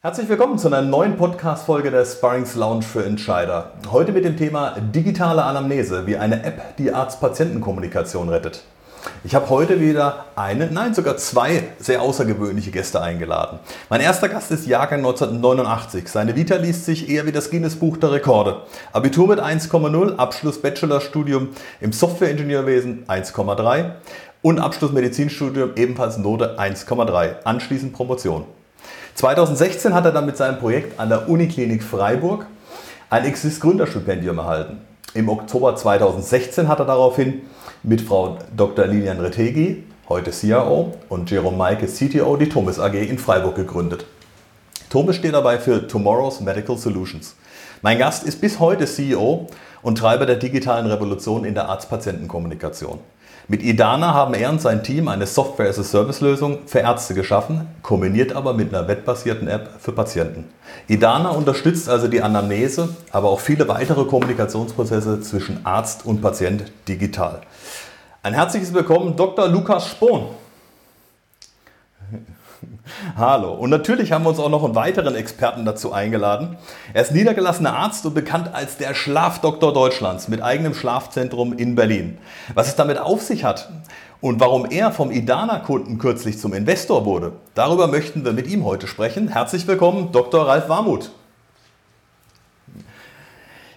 Herzlich willkommen zu einer neuen Podcast-Folge der Sparrings Lounge für Entscheider. Heute mit dem Thema digitale Anamnese, wie eine App die Arzt-Patienten-Kommunikation rettet. Ich habe heute wieder eine, nein sogar zwei sehr außergewöhnliche Gäste eingeladen. Mein erster Gast ist Jahrgang 1989. Seine Vita liest sich eher wie das Guinness-Buch der Rekorde. Abitur mit 1,0, Abschluss Bachelorstudium im Softwareingenieurwesen 1,3 und Abschluss Medizinstudium ebenfalls Note 1,3. Anschließend Promotion. 2016 hat er dann mit seinem Projekt an der Uniklinik Freiburg ein Exist Gründerstipendium erhalten. Im Oktober 2016 hat er daraufhin mit Frau Dr. Lilian Retegi, heute CRO, und Jerome Maike, CTO, die Thomas AG in Freiburg gegründet. Thomas steht dabei für Tomorrow's Medical Solutions. Mein Gast ist bis heute CEO und Treiber der digitalen Revolution in der Arzt-Patienten-Kommunikation. Mit Idana haben er und sein Team eine Software-as-a-Service-Lösung für Ärzte geschaffen, kombiniert aber mit einer webbasierten App für Patienten. Idana unterstützt also die Anamnese, aber auch viele weitere Kommunikationsprozesse zwischen Arzt und Patient digital. Ein herzliches Willkommen, Dr. Lukas Spohn. Hallo. Und natürlich haben wir uns auch noch einen weiteren Experten dazu eingeladen. Er ist niedergelassener Arzt und bekannt als der Schlafdoktor Deutschlands mit eigenem Schlafzentrum in Berlin. Was es damit auf sich hat und warum er vom Idana-Kunden kürzlich zum Investor wurde, darüber möchten wir mit ihm heute sprechen. Herzlich willkommen, Dr. Ralf Warmuth.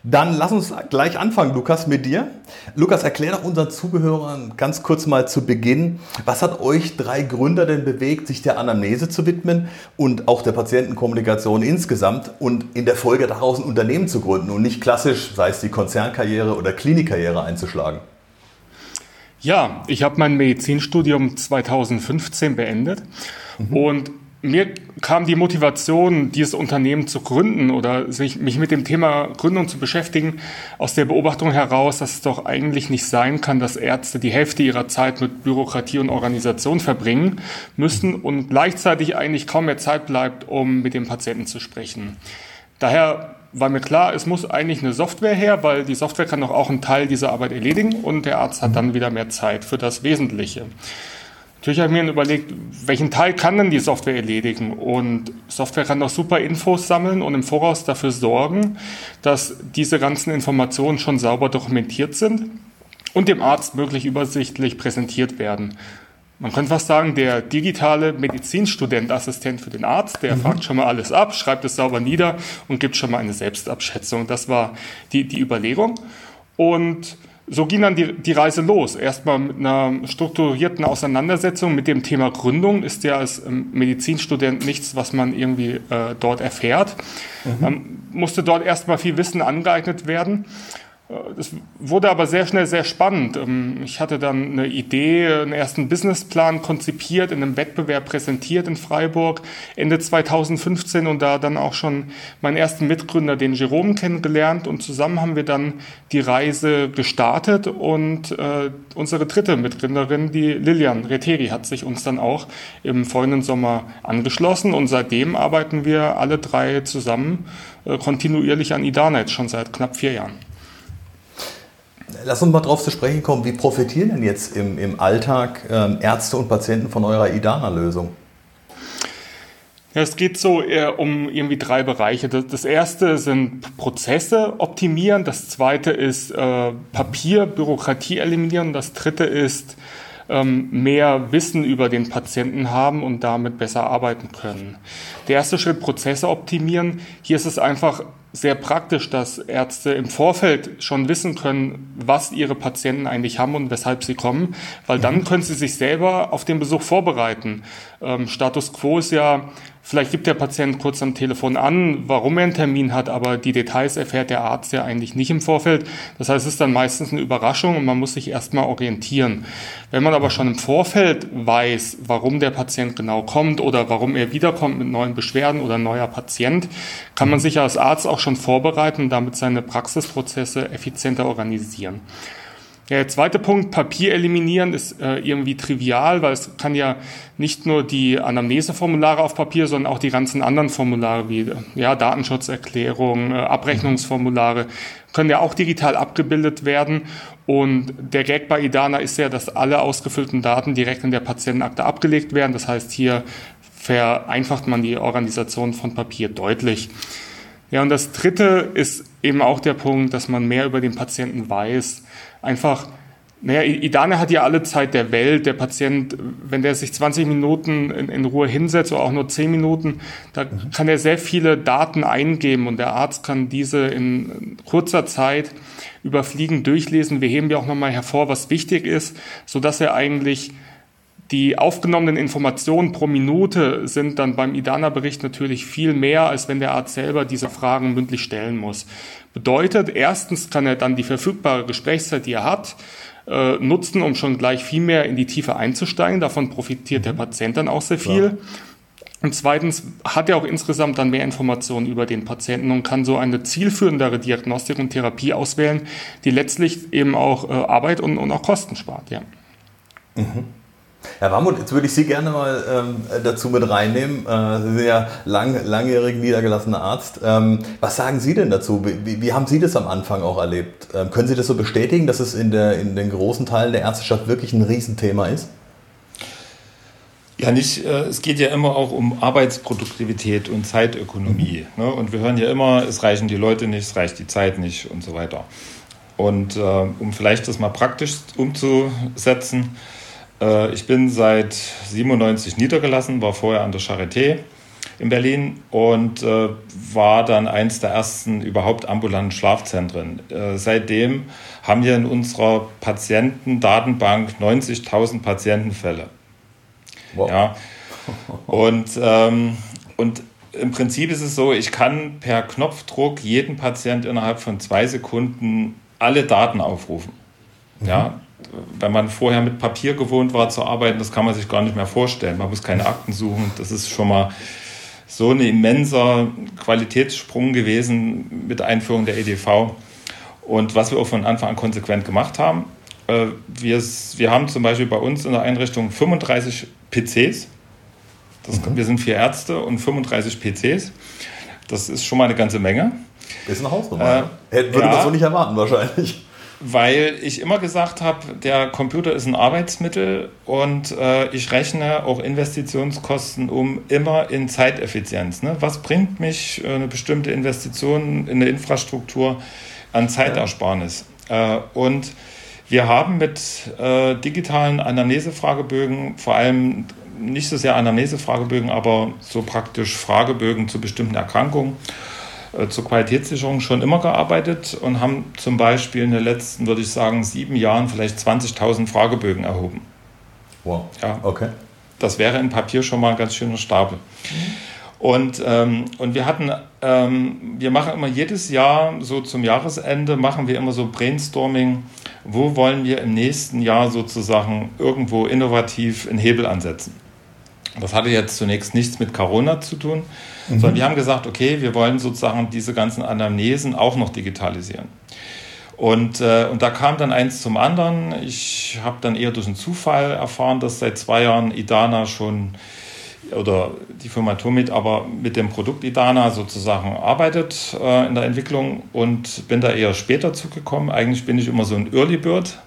Dann lass uns gleich anfangen, Lukas, mit dir. Lukas, erklär doch unseren Zugehörern ganz kurz mal zu Beginn, was hat euch drei Gründer denn bewegt, sich der Anamnese zu widmen und auch der Patientenkommunikation insgesamt und in der Folge daraus ein Unternehmen zu gründen und nicht klassisch, sei es die Konzernkarriere oder Klinikkarriere einzuschlagen? Ja, ich habe mein Medizinstudium 2015 beendet mhm. und mir kam die Motivation, dieses Unternehmen zu gründen oder sich, mich mit dem Thema Gründung zu beschäftigen, aus der Beobachtung heraus, dass es doch eigentlich nicht sein kann, dass Ärzte die Hälfte ihrer Zeit mit Bürokratie und Organisation verbringen müssen und gleichzeitig eigentlich kaum mehr Zeit bleibt, um mit dem Patienten zu sprechen. Daher war mir klar, es muss eigentlich eine Software her, weil die Software kann doch auch einen Teil dieser Arbeit erledigen und der Arzt hat dann wieder mehr Zeit für das Wesentliche. Natürlich habe ich mir überlegt, welchen Teil kann denn die Software erledigen? Und Software kann doch super Infos sammeln und im Voraus dafür sorgen, dass diese ganzen Informationen schon sauber dokumentiert sind und dem Arzt möglich übersichtlich präsentiert werden. Man könnte fast sagen, der digitale Medizinstudent, Assistent für den Arzt, der mhm. fragt schon mal alles ab, schreibt es sauber nieder und gibt schon mal eine Selbstabschätzung. Das war die, die Überlegung. Und so ging dann die, die Reise los. Erstmal mit einer strukturierten Auseinandersetzung mit dem Thema Gründung. Ist ja als ähm, Medizinstudent nichts, was man irgendwie äh, dort erfährt. Mhm. Ähm, musste dort erstmal viel Wissen angeeignet werden. Es wurde aber sehr schnell sehr spannend. Ähm, ich hatte dann eine Idee, einen ersten Businessplan konzipiert, in einem Wettbewerb präsentiert in Freiburg Ende 2015 und da dann auch schon meinen ersten Mitgründer, den Jerome, kennengelernt und zusammen haben wir dann die Reise gestartet und äh, unsere dritte Mitgründerin, die Lilian Reteri, hat sich uns dann auch im folgenden Sommer angeschlossen und seitdem arbeiten wir alle drei zusammen äh, kontinuierlich an Idana jetzt schon seit knapp vier Jahren. Lass uns mal darauf zu sprechen kommen, wie profitieren denn jetzt im, im Alltag ähm, Ärzte und Patienten von eurer IDANA-Lösung? Ja, es geht so eher um irgendwie drei Bereiche. Das, das erste sind Prozesse optimieren, das zweite ist äh, Papier, Bürokratie eliminieren, das dritte ist mehr Wissen über den Patienten haben und damit besser arbeiten können. Der erste Schritt, Prozesse optimieren. Hier ist es einfach sehr praktisch, dass Ärzte im Vorfeld schon wissen können, was ihre Patienten eigentlich haben und weshalb sie kommen, weil dann mhm. können sie sich selber auf den Besuch vorbereiten. Ähm, Status quo ist ja, Vielleicht gibt der Patient kurz am Telefon an, warum er einen Termin hat, aber die Details erfährt der Arzt ja eigentlich nicht im Vorfeld. Das heißt, es ist dann meistens eine Überraschung und man muss sich erstmal orientieren. Wenn man aber schon im Vorfeld weiß, warum der Patient genau kommt oder warum er wiederkommt mit neuen Beschwerden oder neuer Patient, kann man sich als Arzt auch schon vorbereiten und damit seine Praxisprozesse effizienter organisieren. Der zweite Punkt, Papier eliminieren, ist äh, irgendwie trivial, weil es kann ja nicht nur die Anamneseformulare auf Papier, sondern auch die ganzen anderen Formulare wie ja, Datenschutzerklärung, äh, Abrechnungsformulare können ja auch digital abgebildet werden. Und der Gag bei IDANA ist ja, dass alle ausgefüllten Daten direkt in der Patientenakte abgelegt werden. Das heißt, hier vereinfacht man die Organisation von Papier deutlich. Ja, und das Dritte ist eben auch der Punkt, dass man mehr über den Patienten weiß. Einfach, naja, Idane hat ja alle Zeit der Welt. Der Patient, wenn der sich 20 Minuten in, in Ruhe hinsetzt oder auch nur 10 Minuten, da mhm. kann er sehr viele Daten eingeben und der Arzt kann diese in kurzer Zeit überfliegen, durchlesen. Wir heben ja auch nochmal hervor, was wichtig ist, so dass er eigentlich die aufgenommenen Informationen pro Minute sind dann beim IDANA-Bericht natürlich viel mehr, als wenn der Arzt selber diese Fragen mündlich stellen muss. Bedeutet, erstens kann er dann die verfügbare Gesprächszeit, die er hat, äh, nutzen, um schon gleich viel mehr in die Tiefe einzusteigen. Davon profitiert der Patient dann auch sehr viel. Ja. Und zweitens hat er auch insgesamt dann mehr Informationen über den Patienten und kann so eine zielführendere Diagnostik und Therapie auswählen, die letztlich eben auch äh, Arbeit und, und auch Kosten spart. Ja. Mhm. Herr Warmuth, jetzt würde ich Sie gerne mal ähm, dazu mit reinnehmen. Äh, Sie sind ja lang, langjährig niedergelassener Arzt. Ähm, was sagen Sie denn dazu? Wie, wie, haben Sie das am Anfang auch erlebt? Ähm, können Sie das so bestätigen, dass es in, der, in den großen Teilen der Ärzteschaft wirklich ein Riesenthema ist? Ja, nicht, äh, es geht ja immer auch um Arbeitsproduktivität und Zeitökonomie. Mhm. Ne? Und wir hören ja immer, es reichen die Leute nicht, es reicht die Zeit nicht und so weiter. Und äh, um vielleicht das mal praktisch umzusetzen, äh, ich bin seit 97 niedergelassen, war vorher an der Charité in Berlin und äh, war dann eins der ersten überhaupt ambulanten Schlafzentren. Äh, seitdem haben wir in unserer Patientendatenbank 90.000 Patientenfälle. Wow. Ja. Und, ähm, und im Prinzip ist es so, ich kann per Knopfdruck jeden Patient innerhalb von zwei Sekunden alle Daten aufrufen. Mhm. Ja, wenn man vorher mit Papier gewohnt war zu arbeiten, das kann man sich gar nicht mehr vorstellen. Man muss keine Akten suchen. Das ist schon mal so ein immenser Qualitätssprung gewesen mit Einführung der EDV. Und was wir auch von Anfang an konsequent gemacht haben, äh, wir, wir haben zum Beispiel bei uns in der Einrichtung 35 PCs. Das, mhm. Wir sind vier Ärzte und 35 PCs. Das ist schon mal eine ganze Menge. Ist eine Hausnummer. Äh, Würde ja, man so nicht erwarten, wahrscheinlich weil ich immer gesagt habe, der Computer ist ein Arbeitsmittel und äh, ich rechne auch Investitionskosten um immer in Zeiteffizienz. Ne? Was bringt mich äh, eine bestimmte Investition in eine Infrastruktur an Zeitersparnis? Äh, und wir haben mit äh, digitalen Anamnesefragebögen, vor allem nicht so sehr Anamnesefragebögen, aber so praktisch Fragebögen zu bestimmten Erkrankungen, zur Qualitätssicherung schon immer gearbeitet und haben zum Beispiel in den letzten, würde ich sagen, sieben Jahren vielleicht 20.000 Fragebögen erhoben. Wow. Ja. Okay. Das wäre in Papier schon mal ein ganz schöner Stapel. Und, ähm, und wir hatten, ähm, wir machen immer jedes Jahr, so zum Jahresende, machen wir immer so Brainstorming, wo wollen wir im nächsten Jahr sozusagen irgendwo innovativ einen Hebel ansetzen. Das hatte jetzt zunächst nichts mit Corona zu tun, mhm. sondern wir haben gesagt, okay, wir wollen sozusagen diese ganzen Anamnesen auch noch digitalisieren. Und, äh, und da kam dann eins zum anderen. Ich habe dann eher durch einen Zufall erfahren, dass seit zwei Jahren Idana schon oder die Firma Tomit aber mit dem Produkt Idana sozusagen arbeitet äh, in der Entwicklung und bin da eher später zugekommen. Eigentlich bin ich immer so ein Early Bird,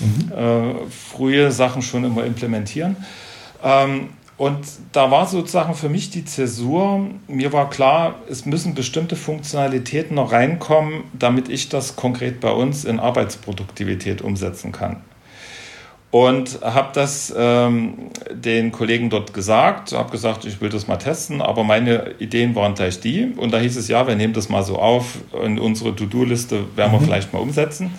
mhm. äh, frühe Sachen schon immer implementieren. Ähm, und da war sozusagen für mich die Zäsur, mir war klar, es müssen bestimmte Funktionalitäten noch reinkommen, damit ich das konkret bei uns in Arbeitsproduktivität umsetzen kann. Und habe das ähm, den Kollegen dort gesagt, habe gesagt, ich will das mal testen, aber meine Ideen waren gleich die. Und da hieß es, ja, wir nehmen das mal so auf, in unsere To-Do-Liste werden wir mhm. vielleicht mal umsetzen.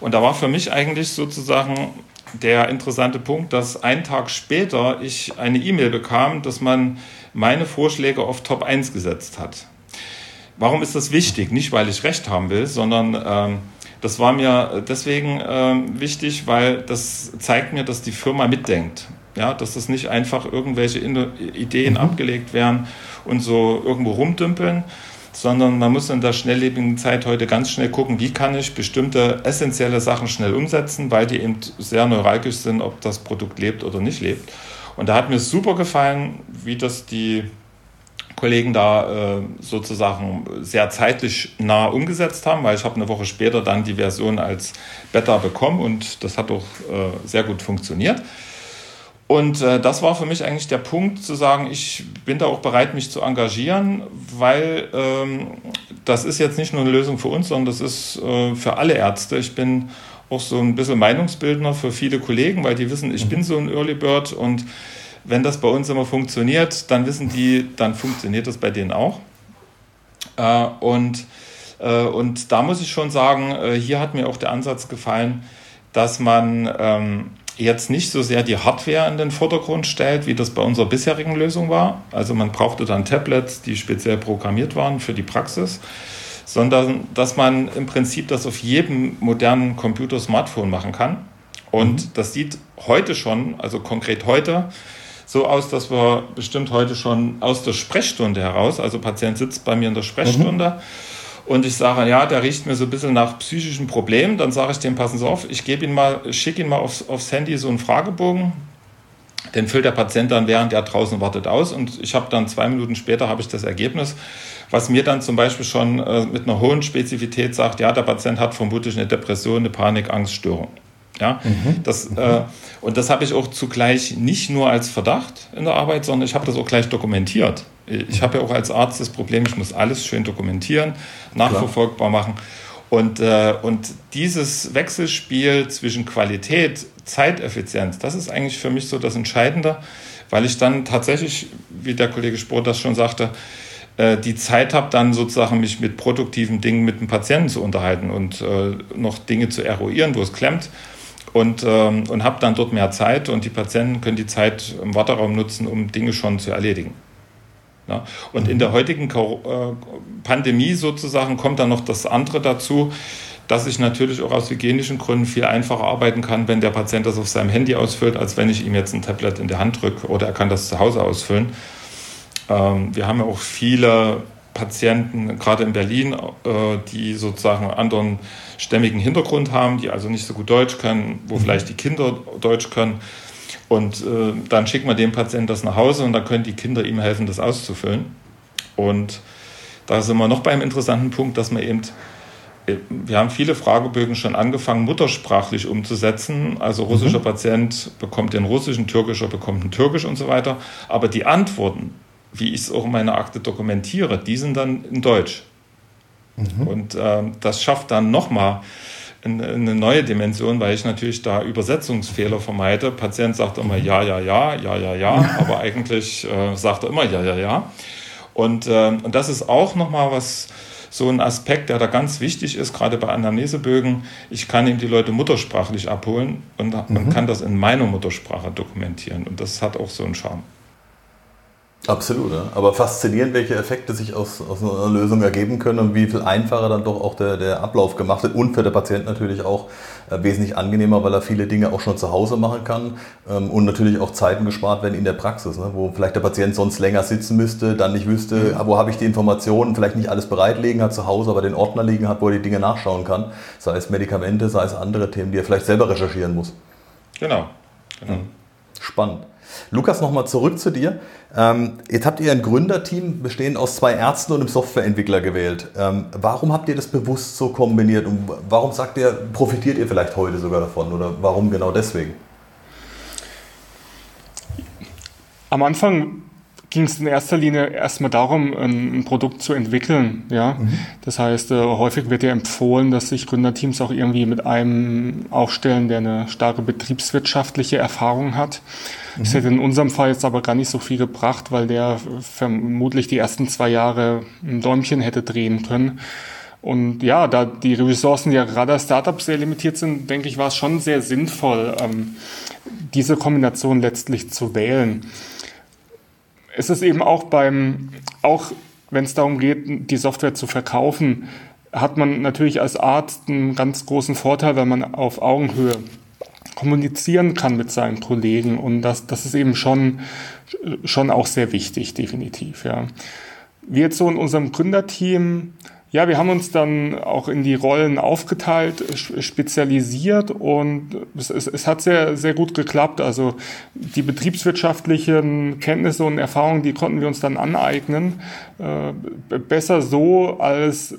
Und da war für mich eigentlich sozusagen der interessante Punkt, dass einen Tag später ich eine E-Mail bekam, dass man meine Vorschläge auf Top 1 gesetzt hat. Warum ist das wichtig? Nicht, weil ich recht haben will, sondern ähm, das war mir deswegen ähm, wichtig, weil das zeigt mir, dass die Firma mitdenkt. Ja, dass das nicht einfach irgendwelche Ideen mhm. abgelegt werden und so irgendwo rumdümpeln, sondern man muss in der schnelllebigen Zeit heute ganz schnell gucken, wie kann ich bestimmte essentielle Sachen schnell umsetzen, weil die eben sehr neuralgisch sind, ob das Produkt lebt oder nicht lebt. Und da hat mir super gefallen, wie das die Kollegen da äh, sozusagen sehr zeitlich nah umgesetzt haben, weil ich habe eine Woche später dann die Version als Beta bekommen und das hat auch äh, sehr gut funktioniert. Und äh, das war für mich eigentlich der Punkt zu sagen, ich bin da auch bereit, mich zu engagieren, weil ähm, das ist jetzt nicht nur eine Lösung für uns, sondern das ist äh, für alle Ärzte. Ich bin auch so ein bisschen Meinungsbildner für viele Kollegen, weil die wissen, ich bin so ein Early Bird und wenn das bei uns immer funktioniert, dann wissen die, dann funktioniert das bei denen auch. Äh, und, äh, und da muss ich schon sagen, äh, hier hat mir auch der Ansatz gefallen, dass man ähm, jetzt nicht so sehr die Hardware in den Vordergrund stellt, wie das bei unserer bisherigen Lösung war. Also man brauchte dann Tablets, die speziell programmiert waren für die Praxis, sondern dass man im Prinzip das auf jedem modernen Computer, Smartphone machen kann. Und mhm. das sieht heute schon, also konkret heute, so aus, dass wir bestimmt heute schon aus der Sprechstunde heraus, also Patient sitzt bei mir in der Sprechstunde mhm. Und ich sage, ja, der riecht mir so ein bisschen nach psychischen Problemen, dann sage ich dem, passen Sie auf, ich gebe ihn mal, schicke ihn mal aufs, aufs Handy so einen Fragebogen, den füllt der Patient dann, während er draußen wartet, aus und ich habe dann zwei Minuten später habe ich das Ergebnis, was mir dann zum Beispiel schon äh, mit einer hohen Spezifität sagt, ja, der Patient hat vermutlich eine Depression, eine Panik, Angststörung. Ja, mhm. das, äh, und das habe ich auch zugleich nicht nur als Verdacht in der Arbeit, sondern ich habe das auch gleich dokumentiert. Ich habe ja auch als Arzt das Problem, ich muss alles schön dokumentieren, nachverfolgbar machen. Und, äh, und dieses Wechselspiel zwischen Qualität, Zeiteffizienz, das ist eigentlich für mich so das Entscheidende, weil ich dann tatsächlich, wie der Kollege Sport das schon sagte, äh, die Zeit habe, dann sozusagen mich mit produktiven Dingen mit dem Patienten zu unterhalten und äh, noch Dinge zu eruieren, wo es klemmt und, ähm, und habe dann dort mehr Zeit und die Patienten können die Zeit im Warteraum nutzen, um Dinge schon zu erledigen. Ja? Und in der heutigen äh, Pandemie sozusagen kommt dann noch das andere dazu, dass ich natürlich auch aus hygienischen Gründen viel einfacher arbeiten kann, wenn der Patient das auf seinem Handy ausfüllt, als wenn ich ihm jetzt ein Tablet in der Hand drücke oder er kann das zu Hause ausfüllen. Ähm, wir haben ja auch viele Patienten, gerade in Berlin, äh, die sozusagen einen anderen stämmigen Hintergrund haben, die also nicht so gut Deutsch können, wo mhm. vielleicht die Kinder Deutsch können. Und äh, dann schickt man dem Patienten das nach Hause und dann können die Kinder ihm helfen, das auszufüllen. Und da sind wir noch beim interessanten Punkt, dass man eben, äh, wir haben viele Fragebögen schon angefangen, muttersprachlich umzusetzen. Also russischer mhm. Patient bekommt den russischen, türkischer bekommt den türkisch und so weiter. Aber die Antworten, wie ich es auch in meiner Akte dokumentiere, die sind dann in Deutsch. Mhm. Und äh, das schafft dann nochmal eine neue Dimension, weil ich natürlich da Übersetzungsfehler vermeide. Patient sagt immer mhm. ja, ja, ja, ja, ja, ja, aber eigentlich äh, sagt er immer ja, ja, ja. Und, äh, und das ist auch nochmal was, so ein Aspekt, der da ganz wichtig ist, gerade bei Anamnesebögen. Ich kann eben die Leute muttersprachlich abholen und, mhm. und kann das in meiner Muttersprache dokumentieren. Und das hat auch so einen Charme. Absolut, ja. aber faszinierend, welche Effekte sich aus, aus einer Lösung ergeben können und wie viel einfacher dann doch auch der, der Ablauf gemacht wird und für den Patienten natürlich auch äh, wesentlich angenehmer, weil er viele Dinge auch schon zu Hause machen kann ähm, und natürlich auch Zeiten gespart werden in der Praxis, ne, wo vielleicht der Patient sonst länger sitzen müsste, dann nicht wüsste, mhm. wo habe ich die Informationen, vielleicht nicht alles bereitlegen hat zu Hause, aber den Ordner liegen hat, wo er die Dinge nachschauen kann, sei es Medikamente, sei es andere Themen, die er vielleicht selber recherchieren muss. Genau. genau. Mhm. Spannend. Lukas, nochmal zurück zu dir. Ähm, jetzt habt ihr ein Gründerteam bestehend aus zwei Ärzten und einem Softwareentwickler gewählt. Ähm, warum habt ihr das bewusst so kombiniert und warum sagt ihr, profitiert ihr vielleicht heute sogar davon oder warum genau deswegen? Am Anfang ging es in erster Linie erstmal darum, ein, Produkt zu entwickeln. Ja? Mhm. Das heißt, äh, häufig wird ja empfohlen, dass sich Gründerteams auch irgendwie mit einem aufstellen, der eine starke betriebswirtschaftliche Erfahrung hat. Mhm. Das hätte in unserem Fall jetzt aber gar nicht so viel gebracht, weil der vermutlich die ersten zwei Jahre ein Däumchen hätte drehen können. Und ja, da die Ressourcen ja gerade als Startups sehr limitiert sind, denke ich, war es schon sehr sinnvoll, ähm, diese Kombination letztlich zu wählen es ist eben auch beim, auch wenn es darum geht, die Software zu verkaufen, hat man natürlich als Arzt einen ganz großen Vorteil, weil man auf Augenhöhe kommunizieren kann mit seinen Kollegen und das, das ist eben schon, schon auch sehr wichtig, definitiv, ja. wir jetzt so in unserem Gründerteam, ja, wir haben uns dann auch in die Rollen aufgeteilt, spezialisiert und es, es, es, hat sehr, sehr gut geklappt. Also die betriebswirtschaftlichen Kenntnisse und Erfahrungen, die konnten wir uns dann aneignen. Äh, besser so als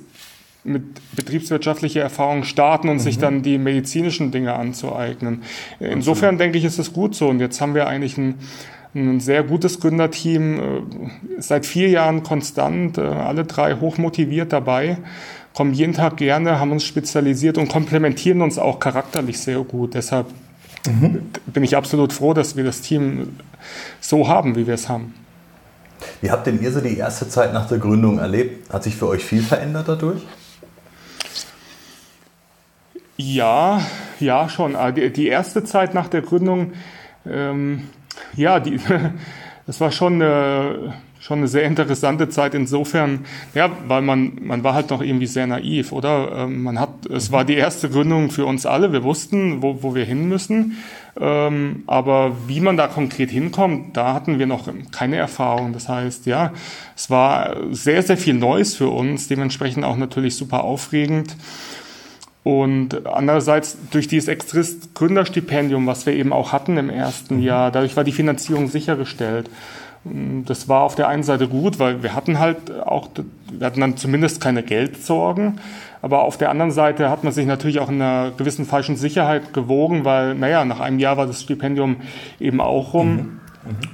mit betriebswirtschaftlicher Erfahrung starten und mhm. sich dann die medizinischen Dinge anzueignen. Insofern denke ich, ist es gut so. Und jetzt haben wir eigentlich ein ein sehr gutes Gründerteam, äh, seit vier Jahren konstant, äh, alle drei hochmotiviert dabei, kommen jeden Tag gerne, haben uns spezialisiert und komplementieren uns auch charakterlich sehr gut. Deshalb mhm. bin ich absolut froh, dass wir das Team so haben, wie wir es haben. Wie habt denn ihr so die erste Zeit nach der Gründung erlebt? Hat sich für euch viel verändert dadurch? Ja, ja, schon. Ah, die erste Zeit nach der Gründung, ähm, ja, die, das war schon eine, schon eine sehr interessante Zeit insofern, ja, weil man, man war halt noch irgendwie sehr naiv, oder? Ähm, man hat, es war die erste Gründung für uns alle, wir wussten, wo, wo wir hin müssen. Ähm, aber wie man da konkret hinkommt, da hatten wir noch keine Erfahrung. Das heißt, ja, es war sehr, sehr viel Neues für uns, dementsprechend auch natürlich super aufregend. Und andererseits durch dieses Extrist Gründerstipendium, was wir eben auch hatten im ersten mhm. Jahr, dadurch war die Finanzierung sichergestellt. Das war auf der einen Seite gut, weil wir hatten halt auch, wir hatten dann zumindest keine Geldsorgen. Aber auf der anderen Seite hat man sich natürlich auch in einer gewissen falschen Sicherheit gewogen, weil, naja, nach einem Jahr war das Stipendium eben auch rum. Mhm. Mhm.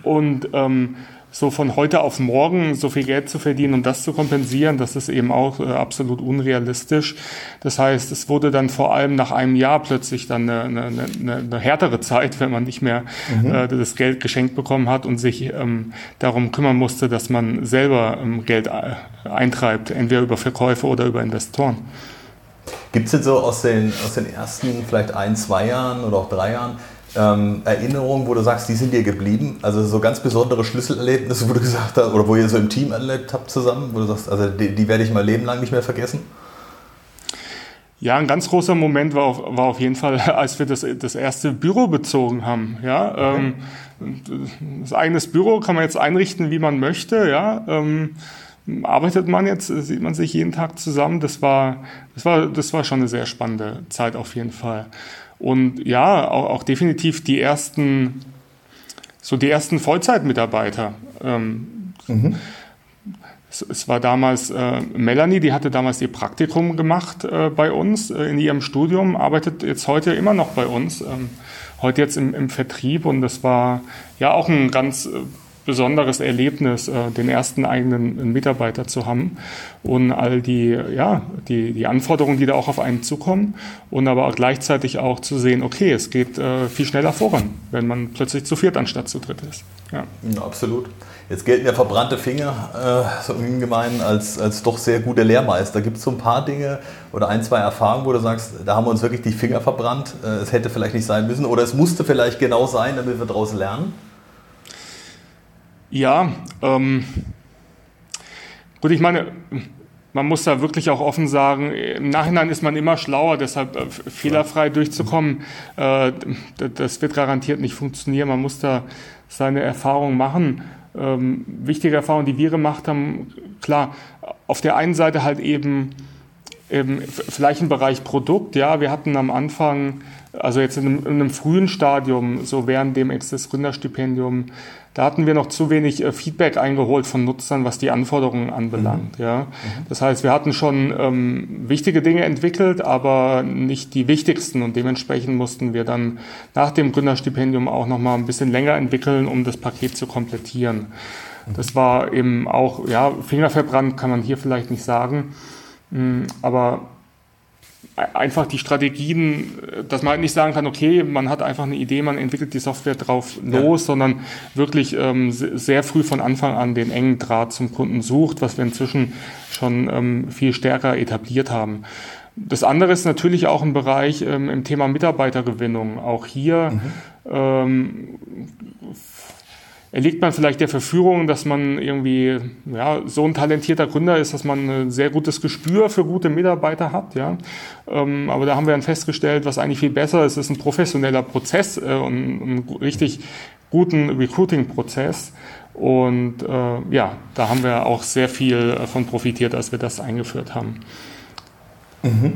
Und ähm, so von heute auf morgen so viel Geld zu verdienen, um das zu kompensieren, das ist eben auch äh, absolut unrealistisch. Das heißt, es wurde dann vor allem nach einem Jahr plötzlich dann eine, eine, eine, härtere Zeit, wenn man nicht mehr mhm. äh, das Geld geschenkt bekommen hat und sich ähm, darum kümmern musste, dass man selber ähm, Geld äh, eintreibt, entweder über Verkäufe oder über Investoren. Gibt es denn so aus den, aus den ersten vielleicht ein, zwei Jahren oder auch drei Jahren ähm, Erinnerungen, wo du sagst, die sind dir geblieben? Also so ganz besondere Schlüsselerlebnisse, wo du gesagt hast, oder wo ihr so im Team erlebt habt zusammen, wo du sagst, also die, die werde ich mein Leben lang nicht mehr vergessen? Ja, ein ganz großer Moment war auf, war auf jeden Fall, als wir das, das erste Büro bezogen haben. Ja, okay. ähm, das eigenes Büro kann man jetzt einrichten, wie man möchte. Ja, ähm, arbeitet man jetzt, sieht man sich jeden Tag zusammen. Das war, das war, das war schon eine sehr spannende Zeit auf jeden Fall. Und ja, auch, auch definitiv die ersten, so die ersten Vollzeitmitarbeiter. Ähm, mhm. es, es, war damals äh, Melanie, die hatte damals ihr Praktikum gemacht äh, bei uns äh, in ihrem Studium, arbeitet jetzt heute immer noch bei uns, ähm, heute jetzt im, im Vertrieb und das war ja auch ein ganz äh, besonderes Erlebnis, äh, den ersten eigenen Mitarbeiter zu haben und all die, ja, die, die Anforderungen, die da auch auf einen zukommen und aber auch gleichzeitig auch zu sehen, okay, es geht äh, viel schneller voran, wenn man plötzlich zu viert anstatt zu dritt ist. Ja, ja absolut. Jetzt gelten ja verbrannte Finger äh, so ungemein als, als doch sehr gute Lehrmeister. Gibt es so ein paar Dinge oder ein, zwei Erfahrungen, wo du sagst, da haben wir uns wirklich die Finger verbrannt, äh, es hätte vielleicht nicht sein müssen oder es musste vielleicht genau sein, damit wir daraus lernen? Ja, ähm, gut, ich meine, man muss da wirklich auch offen sagen, im Nachhinein ist man immer schlauer, deshalb äh, fehlerfrei durchzukommen, äh, das wird garantiert nicht funktionieren. Man muss da seine Erfahrungen machen. Ähm, wichtige Erfahrungen, die wir gemacht haben, klar, auf der einen Seite halt eben, eben vielleicht im Bereich Produkt, ja, wir hatten am Anfang, also jetzt in einem, in einem frühen Stadium, so während dem Access Gründerstipendium, da hatten wir noch zu wenig äh, Feedback eingeholt von Nutzern, was die Anforderungen anbelangt. Mhm. Ja. Mhm. Das heißt, wir hatten schon ähm, wichtige Dinge entwickelt, aber nicht die wichtigsten und dementsprechend mussten wir dann nach dem Gründerstipendium auch noch mal ein bisschen länger entwickeln, um das Paket zu komplettieren. Mhm. Das war eben auch, ja, Fingerverbrannt kann man hier vielleicht nicht sagen, mm, aber einfach die Strategien, dass man halt nicht sagen kann, okay, man hat einfach eine Idee, man entwickelt die Software drauf los, ja. sondern wirklich ähm, sehr früh von Anfang an den engen Draht zum Kunden sucht, was wir inzwischen schon ähm, viel stärker etabliert haben. Das andere ist natürlich auch ein Bereich ähm, im Thema Mitarbeitergewinnung. Auch hier mhm. Erliegt man vielleicht der Verführung, dass man irgendwie ja, so ein talentierter Gründer ist, dass man ein sehr gutes Gespür für gute Mitarbeiter hat. Ja. Ähm, aber da haben wir dann festgestellt, was eigentlich viel besser ist, ist ein professioneller Prozess äh, und ein richtig guten Recruiting-Prozess. Und äh, ja, da haben wir auch sehr viel von profitiert, als wir das eingeführt haben. Mhm.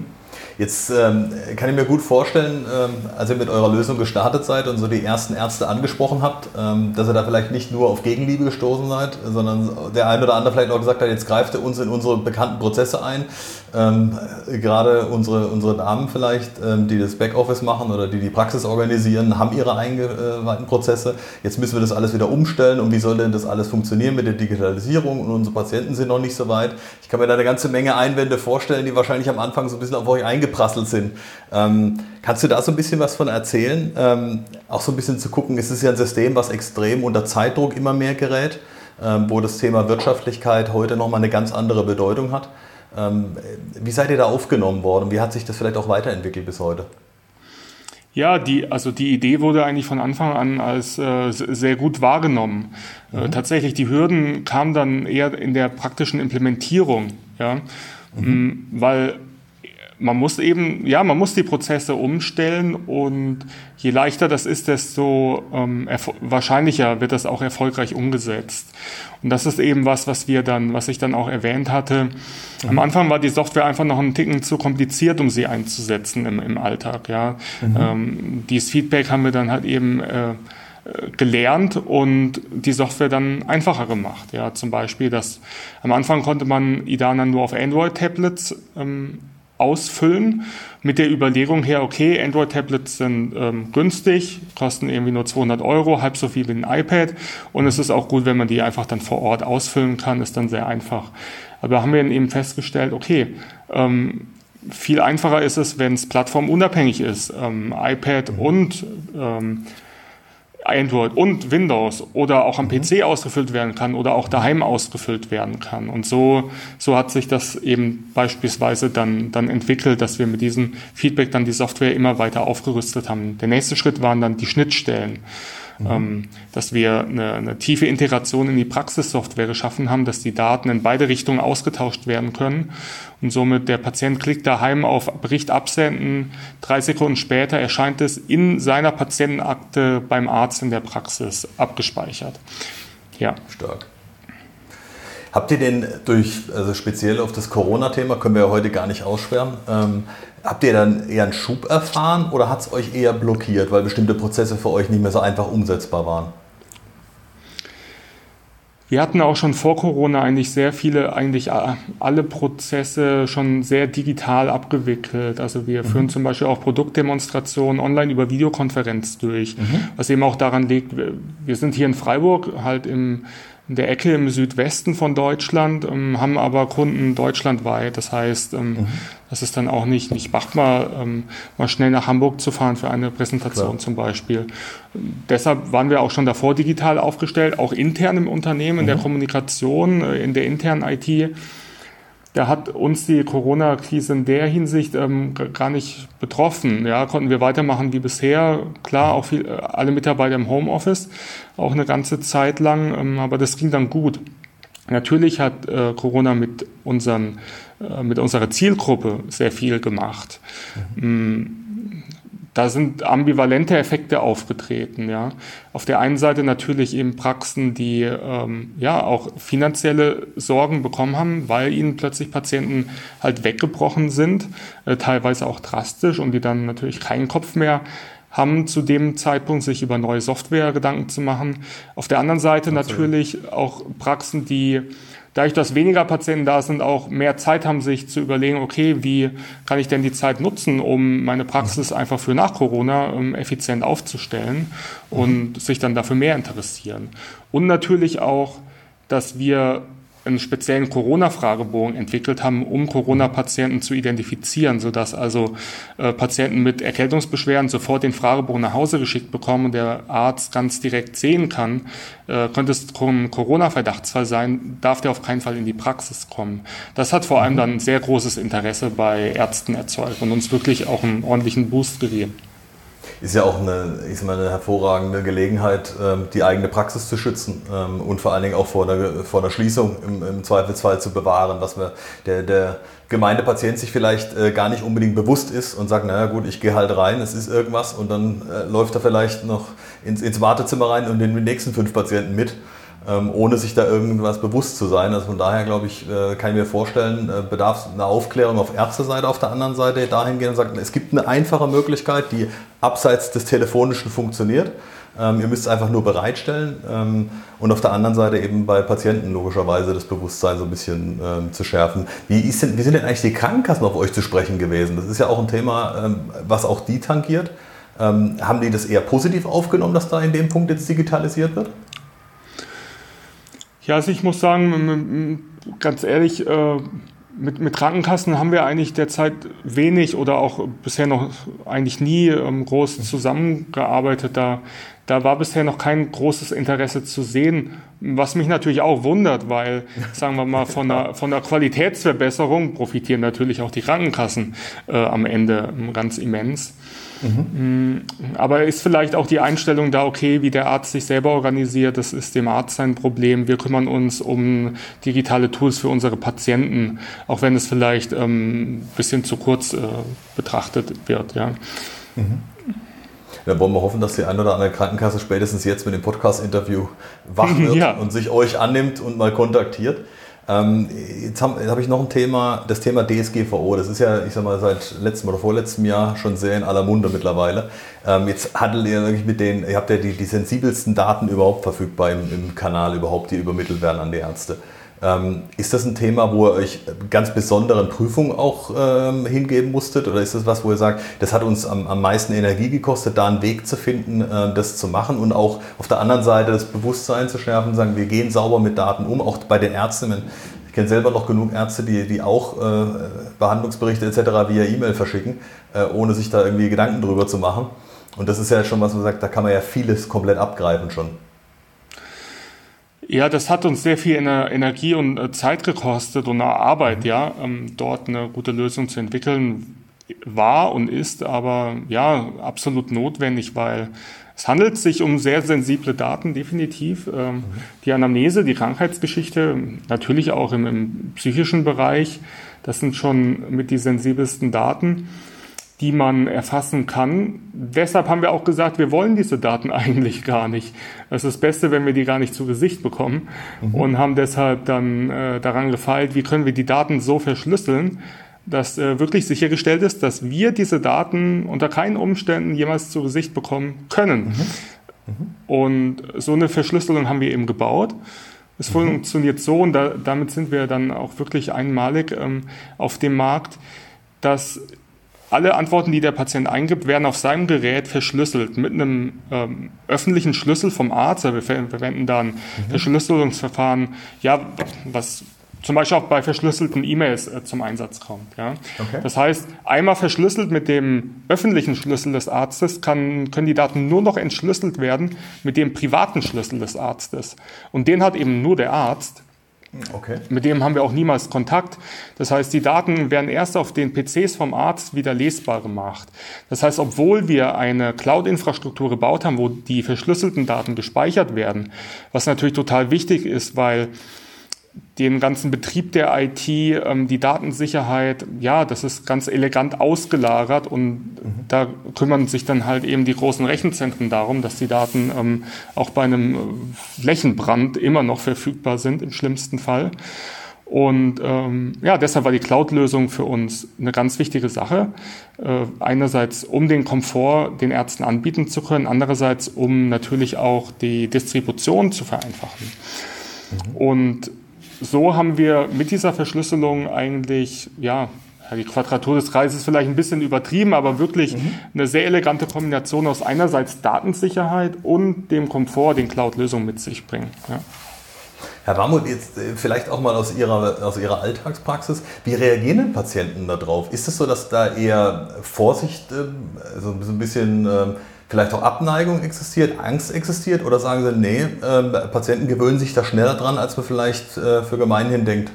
Jetzt ähm, kann ich mir gut vorstellen, ähm, als ihr mit eurer Lösung gestartet seid und so die ersten Ärzte angesprochen habt, ähm, dass ihr da vielleicht nicht nur auf Gegenliebe gestoßen seid, sondern der ein oder andere vielleicht auch gesagt hat, jetzt greift ihr uns in unsere bekannten Prozesse ein. Ähm, gerade unsere, unsere Damen vielleicht, ähm, die das Backoffice machen oder die die Praxis organisieren, haben ihre eingeweihten Prozesse. Jetzt müssen wir das alles wieder umstellen und wie soll denn das alles funktionieren mit der Digitalisierung und unsere Patienten sind noch nicht so weit. Ich kann mir da eine ganze Menge Einwände vorstellen, die wahrscheinlich am Anfang so ein bisschen auf euch eingeprasselt sind. Ähm, kannst du da so ein bisschen was von erzählen? Ähm, auch so ein bisschen zu gucken, es ist ja ein System, was extrem unter Zeitdruck immer mehr gerät, ähm, wo das Thema Wirtschaftlichkeit heute nochmal eine ganz andere Bedeutung hat. Ähm, wie seid ihr da aufgenommen worden? Wie hat sich das vielleicht auch weiterentwickelt bis heute? Ja, die, also die Idee wurde eigentlich von Anfang an als äh, sehr gut wahrgenommen. Äh, mhm. Äh, tatsächlich, die Hürden kamen dann eher in der praktischen Implementierung, ja, mhm. weil man muss eben, ja, man muss die Prozesse umstellen und je leichter das ist, desto ähm, wahrscheinlicher wird das auch erfolgreich umgesetzt. Und das ist eben was, was wir dann, was ich dann auch erwähnt hatte. Mhm. Am Anfang war die Software einfach noch einen Ticken zu kompliziert, um sie einzusetzen im, im Alltag. Ja, mhm. ähm, dieses Feedback haben wir dann halt eben äh, gelernt und die Software dann einfacher gemacht. Ja, zum Beispiel, dass am Anfang konnte man Idana nur auf Android-Tablets ähm, ausfüllen mit der Überlegung her, okay, Android-Tablets sind ähm, günstig, kosten irgendwie nur 200 Euro, halb so viel wie ein iPad. Und es ist auch gut, wenn man die einfach dann vor Ort ausfüllen kann, ist dann sehr einfach. Aber haben wir dann eben festgestellt, okay, ähm, viel einfacher ist es, wenn es plattformunabhängig ist, ähm, iPad und ähm, Android und Windows oder auch am. PC ausgefüllt werden kann oder auch daheim ausgefüllt werden kann. Und so, so hat sich das eben beispielsweise dann, dann entwickelt, dass wir mit diesem Feedback dann die Software immer weiter aufgerüstet haben. Der nächste Schritt waren dann die Schnittstellen. Mhm. Ähm, dass wir eine, eine, tiefe Integration in die Praxissoftware geschaffen haben, dass die Daten in beide Richtungen ausgetauscht werden können und somit der Patient klickt daheim auf Bericht absenden, drei Sekunden später erscheint es in seiner Patientenakte beim Arzt in der Praxis abgespeichert. Ja. Stark. Habt ihr denn durch, also speziell auf das Corona-Thema, können wir ja heute gar nicht ausschwärmen, ähm, habt ihr dann eher einen Schub erfahren oder hat es euch eher blockiert, weil bestimmte Prozesse für euch nicht mehr so einfach umsetzbar waren? Wir hatten auch schon vor Corona eigentlich sehr viele, eigentlich alle Prozesse schon sehr digital abgewickelt. Also wir mhm. führen zum Beispiel auch Produktdemonstrationen online über Videokonferenz durch, mhm. was eben auch daran liegt, wir sind hier in Freiburg halt im in der Ecke im Südwesten von Deutschland, ähm, haben aber Kunden deutschlandweit. Das heißt, ähm, mhm. das ist dann auch nicht, nicht machbar, ähm, mal schnell nach Hamburg zu fahren für eine Präsentation Klar. zum Beispiel. Deshalb waren wir auch schon davor digital aufgestellt, auch intern im Unternehmen, in der mhm. Kommunikation, äh, in der internen IT da hat uns die Corona-Krise in der Hinsicht ähm, gar nicht betroffen. Ja, konnten wir weitermachen wie bisher. Klar, auch viel, äh, alle Mitarbeiter im Homeoffice, auch eine ganze Zeit lang, ähm, aber das ging dann gut. Natürlich hat äh, Corona mit, unseren, äh, mit unserer Zielgruppe sehr viel gemacht. Mhm. Da sind ambivalente Effekte aufgetreten. Ja. Auf der einen Seite natürlich eben Praxen, die ähm, ja auch finanzielle Sorgen bekommen haben, weil ihnen plötzlich Patienten halt weggebrochen sind, äh, teilweise auch drastisch und die dann natürlich keinen Kopf mehr haben zu dem Zeitpunkt sich über neue Software Gedanken zu machen. Auf der anderen Seite natürlich auch Praxen, die dadurch, dass weniger Patienten da sind, auch mehr Zeit haben, sich zu überlegen, okay, wie kann ich denn die Zeit nutzen, um meine Praxis einfach für nach Corona ähm, effizient aufzustellen und mhm. sich dann dafür mehr interessieren. Und natürlich auch, dass wir einen speziellen Corona-Fragebogen entwickelt haben, um Corona-Patienten zu identifizieren, sodass also äh, Patienten mit Erkältungsbeschwerden sofort den Fragebogen nach Hause geschickt bekommen und der Arzt ganz direkt sehen kann, äh, könnte es ein Corona-Verdachtsfall sein, darf der auf keinen Fall in die Praxis kommen. Das hat vor allem mhm. dann sehr großes Interesse bei Ärzten erzeugt und uns wirklich auch einen ordentlichen Boost gegeben. Ist ja auch eine, ich sag mal, eine hervorragende Gelegenheit, ähm, die eigene Praxis zu schützen ähm, und vor allen Dingen auch vor der, vor der Schließung im, im Zweifelsfall zu bewahren, was wir, der, der Gemeindepatient sich vielleicht äh, gar nicht unbedingt bewusst ist und sagt, naja gut, ich gehe halt rein, es ist irgendwas und dann äh, läuft er vielleicht noch ins, ins Wartezimmer rein und den nächsten fünf Patienten mit ähm, ohne sich da irgendwas bewusst zu sein. Also von daher glaube ich, äh, kann ich mir vorstellen, äh, bedarf es einer Aufklärung auf Ärzteseite, auf der anderen Seite dahingehend und sagt, es gibt eine einfache Möglichkeit, die abseits des Telefonischen funktioniert. Ähm, ihr müsst es einfach nur bereitstellen ähm, und auf der anderen Seite eben bei Patienten logischerweise das Bewusstsein so ein bisschen ähm, zu schärfen. Wie, ist denn, wie sind denn eigentlich die Krankenkassen auf euch zu sprechen gewesen? Das ist ja auch ein Thema, ähm, was auch die tangiert. Ähm, haben die das eher positiv aufgenommen, dass da in dem Punkt jetzt digitalisiert wird? Ja, also ich muss sagen, ganz ehrlich, äh, mit, mit Krankenkassen haben wir eigentlich derzeit wenig oder auch bisher noch eigentlich nie ähm, groß zusammengearbeitet. Da, da war bisher noch kein großes Interesse zu sehen, was mich natürlich auch wundert, weil, sagen wir mal, von der, von der Qualitätsverbesserung profitieren natürlich auch die Krankenkassen äh, am Ende ganz immens. Mhm. Aber ist vielleicht auch die Einstellung da, okay, wie der Arzt sich selber organisiert, das ist dem Arzt sein Problem. Wir kümmern uns um digitale Tools für unsere Patienten, auch wenn es vielleicht ein ähm, bisschen zu kurz äh, betrachtet wird. Ja. Mhm. Dann wollen wir hoffen, dass die eine oder andere Krankenkasse spätestens jetzt mit dem Podcast-Interview wach wird ja. und sich euch annimmt und mal kontaktiert. Ähm, jetzt habe hab ich noch ein Thema, das Thema DSGVO. Das ist ja, ich sag mal, seit letztem oder vorletztem Jahr schon sehr in aller Munde mittlerweile. Ähm, jetzt handelt ihr wirklich mit den, ihr habt ja die, die sensibelsten Daten überhaupt verfügbar im, im Kanal überhaupt, die übermittelt werden an die Ärzte. Ähm, ist das ein Thema, wo ihr euch ganz besonderen Prüfungen auch ähm, hingeben musstet? Oder ist das was, wo ihr sagt, das hat uns am, am meisten Energie gekostet, da einen Weg zu finden, äh, das zu machen und auch auf der anderen Seite das Bewusstsein zu schärfen, sagen, wir gehen sauber mit Daten um, auch bei den Ärzten. Ich kenne selber noch genug Ärzte, die, die auch äh, Behandlungsberichte etc. via E-Mail verschicken, äh, ohne sich da irgendwie Gedanken drüber zu machen. Und das ist ja schon was, man sagt, da kann man ja vieles komplett abgreifen schon. Ja, das hat uns sehr viel Energie und äh, Zeit gekostet und Arbeit, mhm. ja, ähm, dort eine gute Lösung zu entwickeln. War und ist aber ja absolut notwendig, weil es handelt sich um sehr sensible Daten, definitiv. Ähm, mhm. Die Anamnese, die Krankheitsgeschichte, natürlich auch im, im psychischen Bereich, das sind schon mit die sensibelsten Daten die man erfassen kann. Deshalb haben wir auch gesagt, wir wollen diese Daten eigentlich gar nicht. Es ist das Beste, wenn wir die gar nicht zu Gesicht bekommen mhm. und haben deshalb dann äh, daran gefeilt, wie können wir die Daten so verschlüsseln, dass äh, wirklich sichergestellt ist, dass wir diese Daten unter keinen Umständen jemals zu Gesicht bekommen können. Mhm. Mhm. Und so eine Verschlüsselung haben wir eben gebaut. Es mhm. funktioniert so, und da, damit sind wir dann auch wirklich einmalig ähm, auf dem Markt, dass alle Antworten, die der Patient eingibt, werden auf seinem Gerät verschlüsselt mit einem ähm, öffentlichen Schlüssel vom Arzt. Wir verwenden dann mhm. Verschlüsselungsverfahren, ja, was zum Beispiel auch bei verschlüsselten E-Mails äh, zum Einsatz kommt. Ja. Okay. Das heißt, einmal verschlüsselt mit dem öffentlichen Schlüssel des Arztes kann, können die Daten nur noch entschlüsselt werden mit dem privaten Schlüssel des Arztes. Und den hat eben nur der Arzt. Okay. Mit dem haben wir auch niemals Kontakt. Das heißt, die Daten werden erst auf den PCs vom Arzt wieder lesbar gemacht. Das heißt, obwohl wir eine Cloud-Infrastruktur gebaut haben, wo die verschlüsselten Daten gespeichert werden, was natürlich total wichtig ist, weil den ganzen Betrieb der IT, ähm, die Datensicherheit, ja, das ist ganz elegant ausgelagert und mhm. da kümmern sich dann halt eben die großen Rechenzentren darum, dass die Daten ähm, auch bei einem äh, Flächenbrand immer noch verfügbar sind, im schlimmsten Fall. Und ähm, ja, deshalb war die Cloud-Lösung für uns eine ganz wichtige Sache. Äh, einerseits, um den Komfort den Ärzten anbieten zu können, andererseits, um natürlich auch die Distribution zu vereinfachen. Mhm. Und so haben wir mit dieser Verschlüsselung eigentlich, ja, die Quadratur des Kreises vielleicht ein bisschen übertrieben, aber wirklich mhm. eine sehr elegante Kombination aus einerseits Datensicherheit und dem Komfort, den Cloud-Lösungen mit sich bringen. Ja. Herr Ramuth, jetzt äh, vielleicht auch mal aus Ihrer, aus Ihrer Alltagspraxis. Wie reagieren denn Patienten darauf? Ist es so, dass da eher Vorsicht, also ein bisschen ähm, vielleicht auch Abneigung existiert, Angst existiert oder sagen Sie, nee, äh, Patienten gewöhnen sich da schneller dran, als man vielleicht äh, für gemeinhin denkt?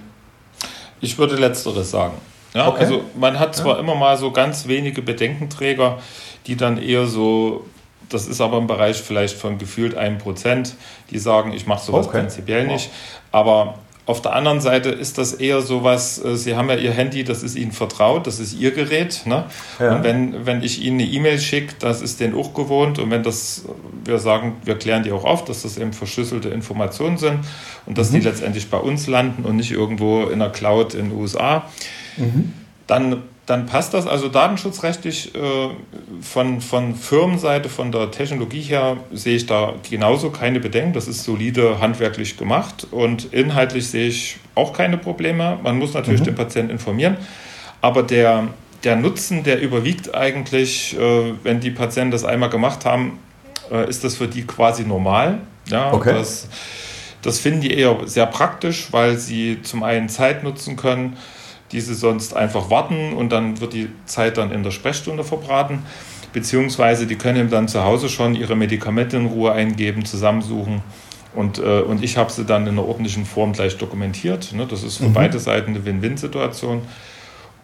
Ich würde letzteres sagen. Ja, okay. Also man hat zwar ja. immer mal so ganz wenige Bedenkenträger, die dann eher so, das ist aber im Bereich vielleicht von gefühlt einem Prozent, die sagen, ich mache sowas okay. prinzipiell nicht. Aber auf der anderen Seite ist das eher so was, äh, Sie haben ja Ihr Handy, das ist Ihnen vertraut, das ist Ihr Gerät. Ne? Ja. Und wenn, wenn ich Ihnen eine E-Mail schicke, das ist denen auch gewohnt. Und wenn das, wir sagen, wir klären die auch auf, dass das eben verschlüsselte Informationen sind und dass mhm. die letztendlich bei uns landen und nicht irgendwo in der Cloud in den USA, mhm. dann dann passt das. Also datenschutzrechtlich äh, von, von Firmenseite, von der Technologie her sehe ich da genauso keine Bedenken. Das ist solide handwerklich gemacht und inhaltlich sehe ich auch keine Probleme. Man muss natürlich mhm. den Patienten informieren, aber der, der Nutzen, der überwiegt eigentlich, äh, wenn die Patienten das einmal gemacht haben, äh, ist das für die quasi normal. Ja, okay. das, das finden die eher sehr praktisch, weil sie zum einen Zeit nutzen können, die sie sonst einfach warten und dann wird die Zeit dann in der Sprechstunde verbraten. Beziehungsweise die können dann zu Hause schon ihre Medikamente in Ruhe eingeben, zusammensuchen. Und, äh, und ich habe sie dann in einer ordentlichen Form gleich dokumentiert. Ne? Das ist für mhm. beide Seiten eine Win-Win-Situation.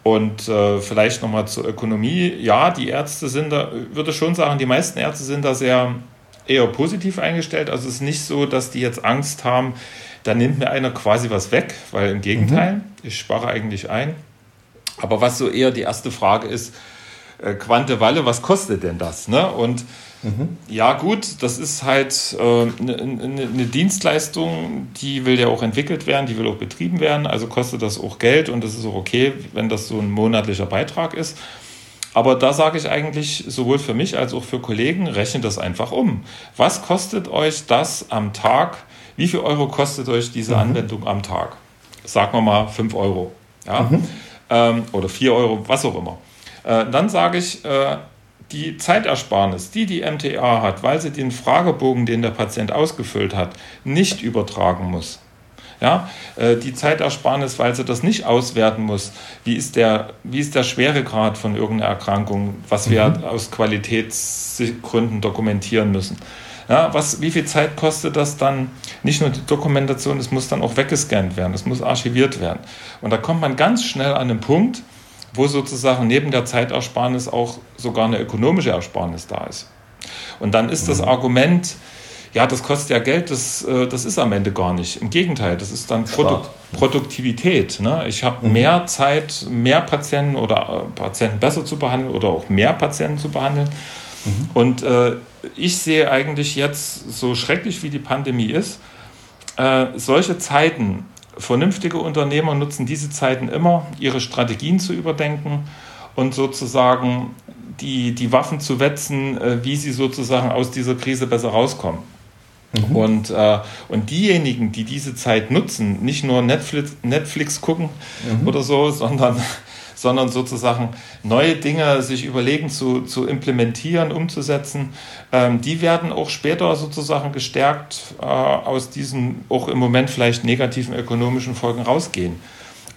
Und äh, vielleicht nochmal zur Ökonomie. Ja, die Ärzte sind da, würde schon sagen, die meisten Ärzte sind da sehr eher positiv eingestellt. Also es ist nicht so, dass die jetzt Angst haben, da nimmt mir einer quasi was weg, weil im Gegenteil, mhm. ich spare eigentlich ein. Aber was so eher die erste Frage ist, äh, Quante Walle, was kostet denn das? Ne? Und mhm. ja gut, das ist halt eine äh, ne, ne, ne Dienstleistung, die will ja auch entwickelt werden, die will auch betrieben werden, also kostet das auch Geld und das ist auch okay, wenn das so ein monatlicher Beitrag ist. Aber da sage ich eigentlich sowohl für mich als auch für Kollegen, rechnet das einfach um. Was kostet euch das am Tag, wie viel Euro kostet euch diese mhm. Anwendung am Tag? Sagen wir mal 5 Euro. Ja? Mhm. Ähm, oder 4 Euro, was auch immer. Äh, dann sage ich, äh, die Zeitersparnis, die die MTA hat, weil sie den Fragebogen, den der Patient ausgefüllt hat, nicht übertragen muss. Ja, äh, die Zeitersparnis, weil sie das nicht auswerten muss. Wie ist der, wie ist der Schweregrad von irgendeiner Erkrankung, was wir mhm. aus Qualitätsgründen dokumentieren müssen? Ja, was, wie viel Zeit kostet das dann? Nicht nur die Dokumentation, es muss dann auch weggescannt werden, es muss archiviert werden. Und da kommt man ganz schnell an den Punkt, wo sozusagen neben der Zeitersparnis auch sogar eine ökonomische Ersparnis da ist. Und dann ist das mhm. Argument, ja, das kostet ja Geld, das, äh, das ist am Ende gar nicht. Im Gegenteil, das ist dann Produ Produktivität. Ne? Ich habe mhm. mehr Zeit, mehr Patienten oder äh, Patienten besser zu behandeln oder auch mehr Patienten zu behandeln. Mhm. Und äh, ich sehe eigentlich jetzt, so schrecklich wie die Pandemie ist, äh, solche Zeiten, vernünftige Unternehmer nutzen diese Zeiten immer, ihre Strategien zu überdenken und sozusagen die, die Waffen zu wetzen, äh, wie sie sozusagen aus dieser Krise besser rauskommen. Mhm. Und, äh, und diejenigen, die diese Zeit nutzen, nicht nur Netflix, Netflix gucken mhm. oder so, sondern sondern sozusagen neue Dinge sich überlegen zu, zu implementieren, umzusetzen, ähm, die werden auch später sozusagen gestärkt äh, aus diesen auch im Moment vielleicht negativen ökonomischen Folgen rausgehen.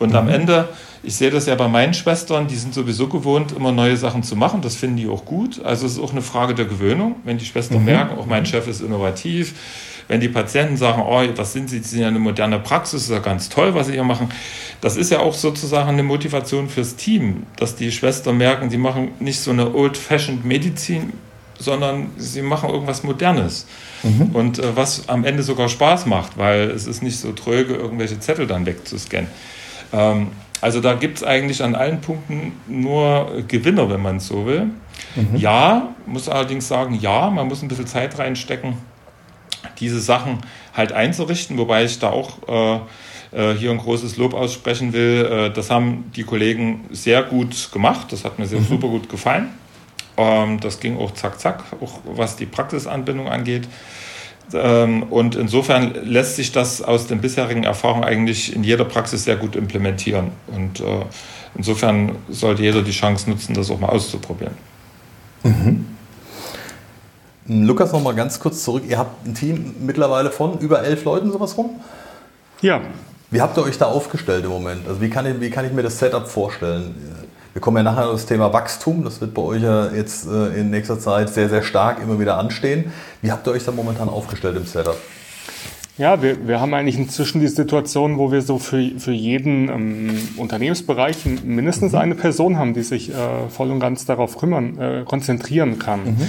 Und mhm. am Ende, ich sehe das ja bei meinen Schwestern, die sind sowieso gewohnt, immer neue Sachen zu machen. Das finden die auch gut. Also es ist auch eine Frage der Gewöhnung. Wenn die Schwestern mhm. merken, auch mein Chef ist innovativ, wenn die Patienten sagen, oh, was sind Sie, Sie sind ja eine moderne Praxis, ist ja ganz toll, was Sie hier machen. Das ist ja auch sozusagen eine Motivation fürs Team, dass die Schwestern merken, sie machen nicht so eine old-fashioned Medizin, sondern sie machen irgendwas Modernes. Mhm. Und äh, was am Ende sogar Spaß macht, weil es ist nicht so tröge, irgendwelche Zettel dann wegzuscannen. Ähm, also da gibt es eigentlich an allen Punkten nur Gewinner, wenn man es so will. Mhm. Ja, muss allerdings sagen, ja, man muss ein bisschen Zeit reinstecken, diese Sachen halt einzurichten, wobei ich da auch äh, äh, hier ein großes Lob aussprechen will. Äh, das haben die Kollegen sehr gut gemacht, das hat mir sehr mhm. super gut gefallen. Ähm, das ging auch zack, zack, auch was die Praxisanbindung angeht. Ähm, und insofern lässt sich das aus den bisherigen Erfahrungen eigentlich in jeder Praxis sehr gut implementieren. Und äh, insofern sollte jeder die Chance nutzen, das auch mal auszuprobieren. Mhm. Lukas, noch mal ganz kurz zurück. Ihr habt ein Team mittlerweile von über elf Leuten sowas rum? Ja. Wie habt ihr euch da aufgestellt im Moment? Also wie kann ich, wie kann ich mir das Setup vorstellen? Wir kommen ja nachher auf das Thema Wachstum. Das wird bei euch ja jetzt äh, in nächster Zeit sehr, sehr stark immer wieder anstehen. Wie habt ihr euch da momentan aufgestellt im Setup? Ja, wir, wir haben eigentlich inzwischen die Situation, wo wir so für, für jeden ähm, Unternehmensbereich mindestens eine Person haben, die sich äh, voll und ganz darauf kümmern, äh, konzentrieren kann. Mhm.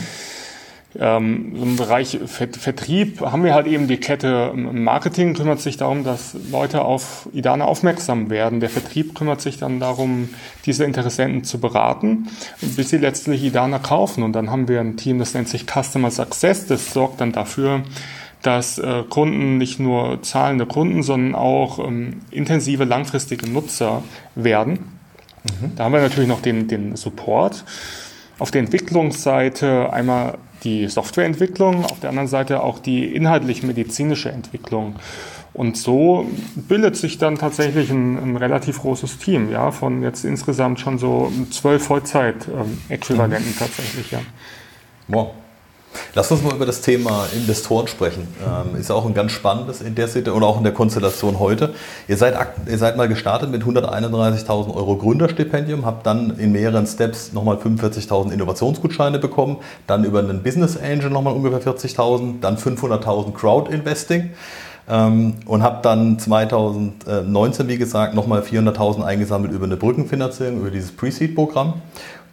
Ähm, Im Bereich Vertrieb haben wir halt eben die Kette ähm, Marketing kümmert sich darum, dass Leute auf Idana aufmerksam werden. Der Vertrieb kümmert sich dann darum, diese Interessenten zu beraten, bis sie letztlich Idana kaufen. Und dann haben wir ein Team, das nennt sich Customer Success. Das sorgt dann dafür, dass äh, Kunden nicht nur zahlende Kunden, sondern auch ähm, intensive langfristige Nutzer werden. Mhm. Da haben wir natürlich noch den, den Support. Auf der Entwicklungsseite einmal die Softwareentwicklung, auf der anderen Seite auch die inhaltlich-medizinische Entwicklung. Und so bildet sich dann tatsächlich ein, ein, relativ großes Team, ja, von jetzt insgesamt schon so zwölf Vollzeit-Äquivalenten ähm, tatsächlich, ja. Wow. Lass uns mal über das Thema Investoren sprechen. Ähm, ist auch ein ganz spannendes in der Situation oder auch in der Konstellation heute. Ihr seid, ihr seid mal gestartet mit 131.000 Euro Gründerstipendium, habt dann in mehreren Steps nochmal 45.000 Innovationsgutscheine bekommen, dann über einen Business Angel nochmal ungefähr 40.000, dann 500.000 Crowd Investing. Ähm, und habe dann 2019, wie gesagt, nochmal 400.000 eingesammelt über eine Brückenfinanzierung, über dieses Pre-Seed-Programm.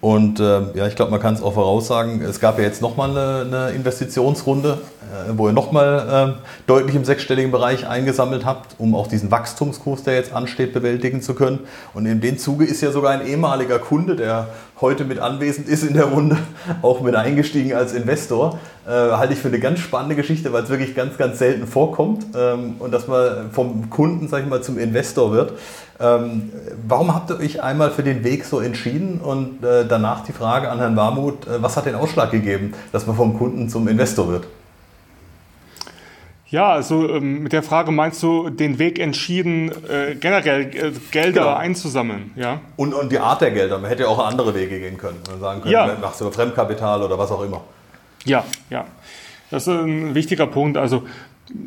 Und äh, ja, ich glaube, man kann es auch voraussagen, es gab ja jetzt nochmal eine, eine Investitionsrunde, äh, wo ihr nochmal äh, deutlich im sechsstelligen Bereich eingesammelt habt, um auch diesen Wachstumskurs, der jetzt ansteht, bewältigen zu können. Und in dem Zuge ist ja sogar ein ehemaliger Kunde, der heute mit anwesend ist in der Runde, auch mit eingestiegen als Investor. Äh, halte ich für eine ganz spannende Geschichte, weil es wirklich ganz, ganz selten vorkommt ähm, und dass man vom Kunden, sag ich mal, zum Investor wird. Ähm, warum habt ihr euch einmal für den Weg so entschieden und äh, danach die Frage an Herrn Warmuth, äh, was hat den Ausschlag gegeben, dass man vom Kunden zum Investor wird? Ja, also ähm, mit der Frage meinst du den Weg entschieden, äh, generell äh, Gelder genau. einzusammeln, ja? Und, und die Art der Gelder, man hätte ja auch andere Wege gehen können. Man sagen können, ja. machst du Fremdkapital oder was auch immer. Ja, ja. Das ist ein wichtiger Punkt. Also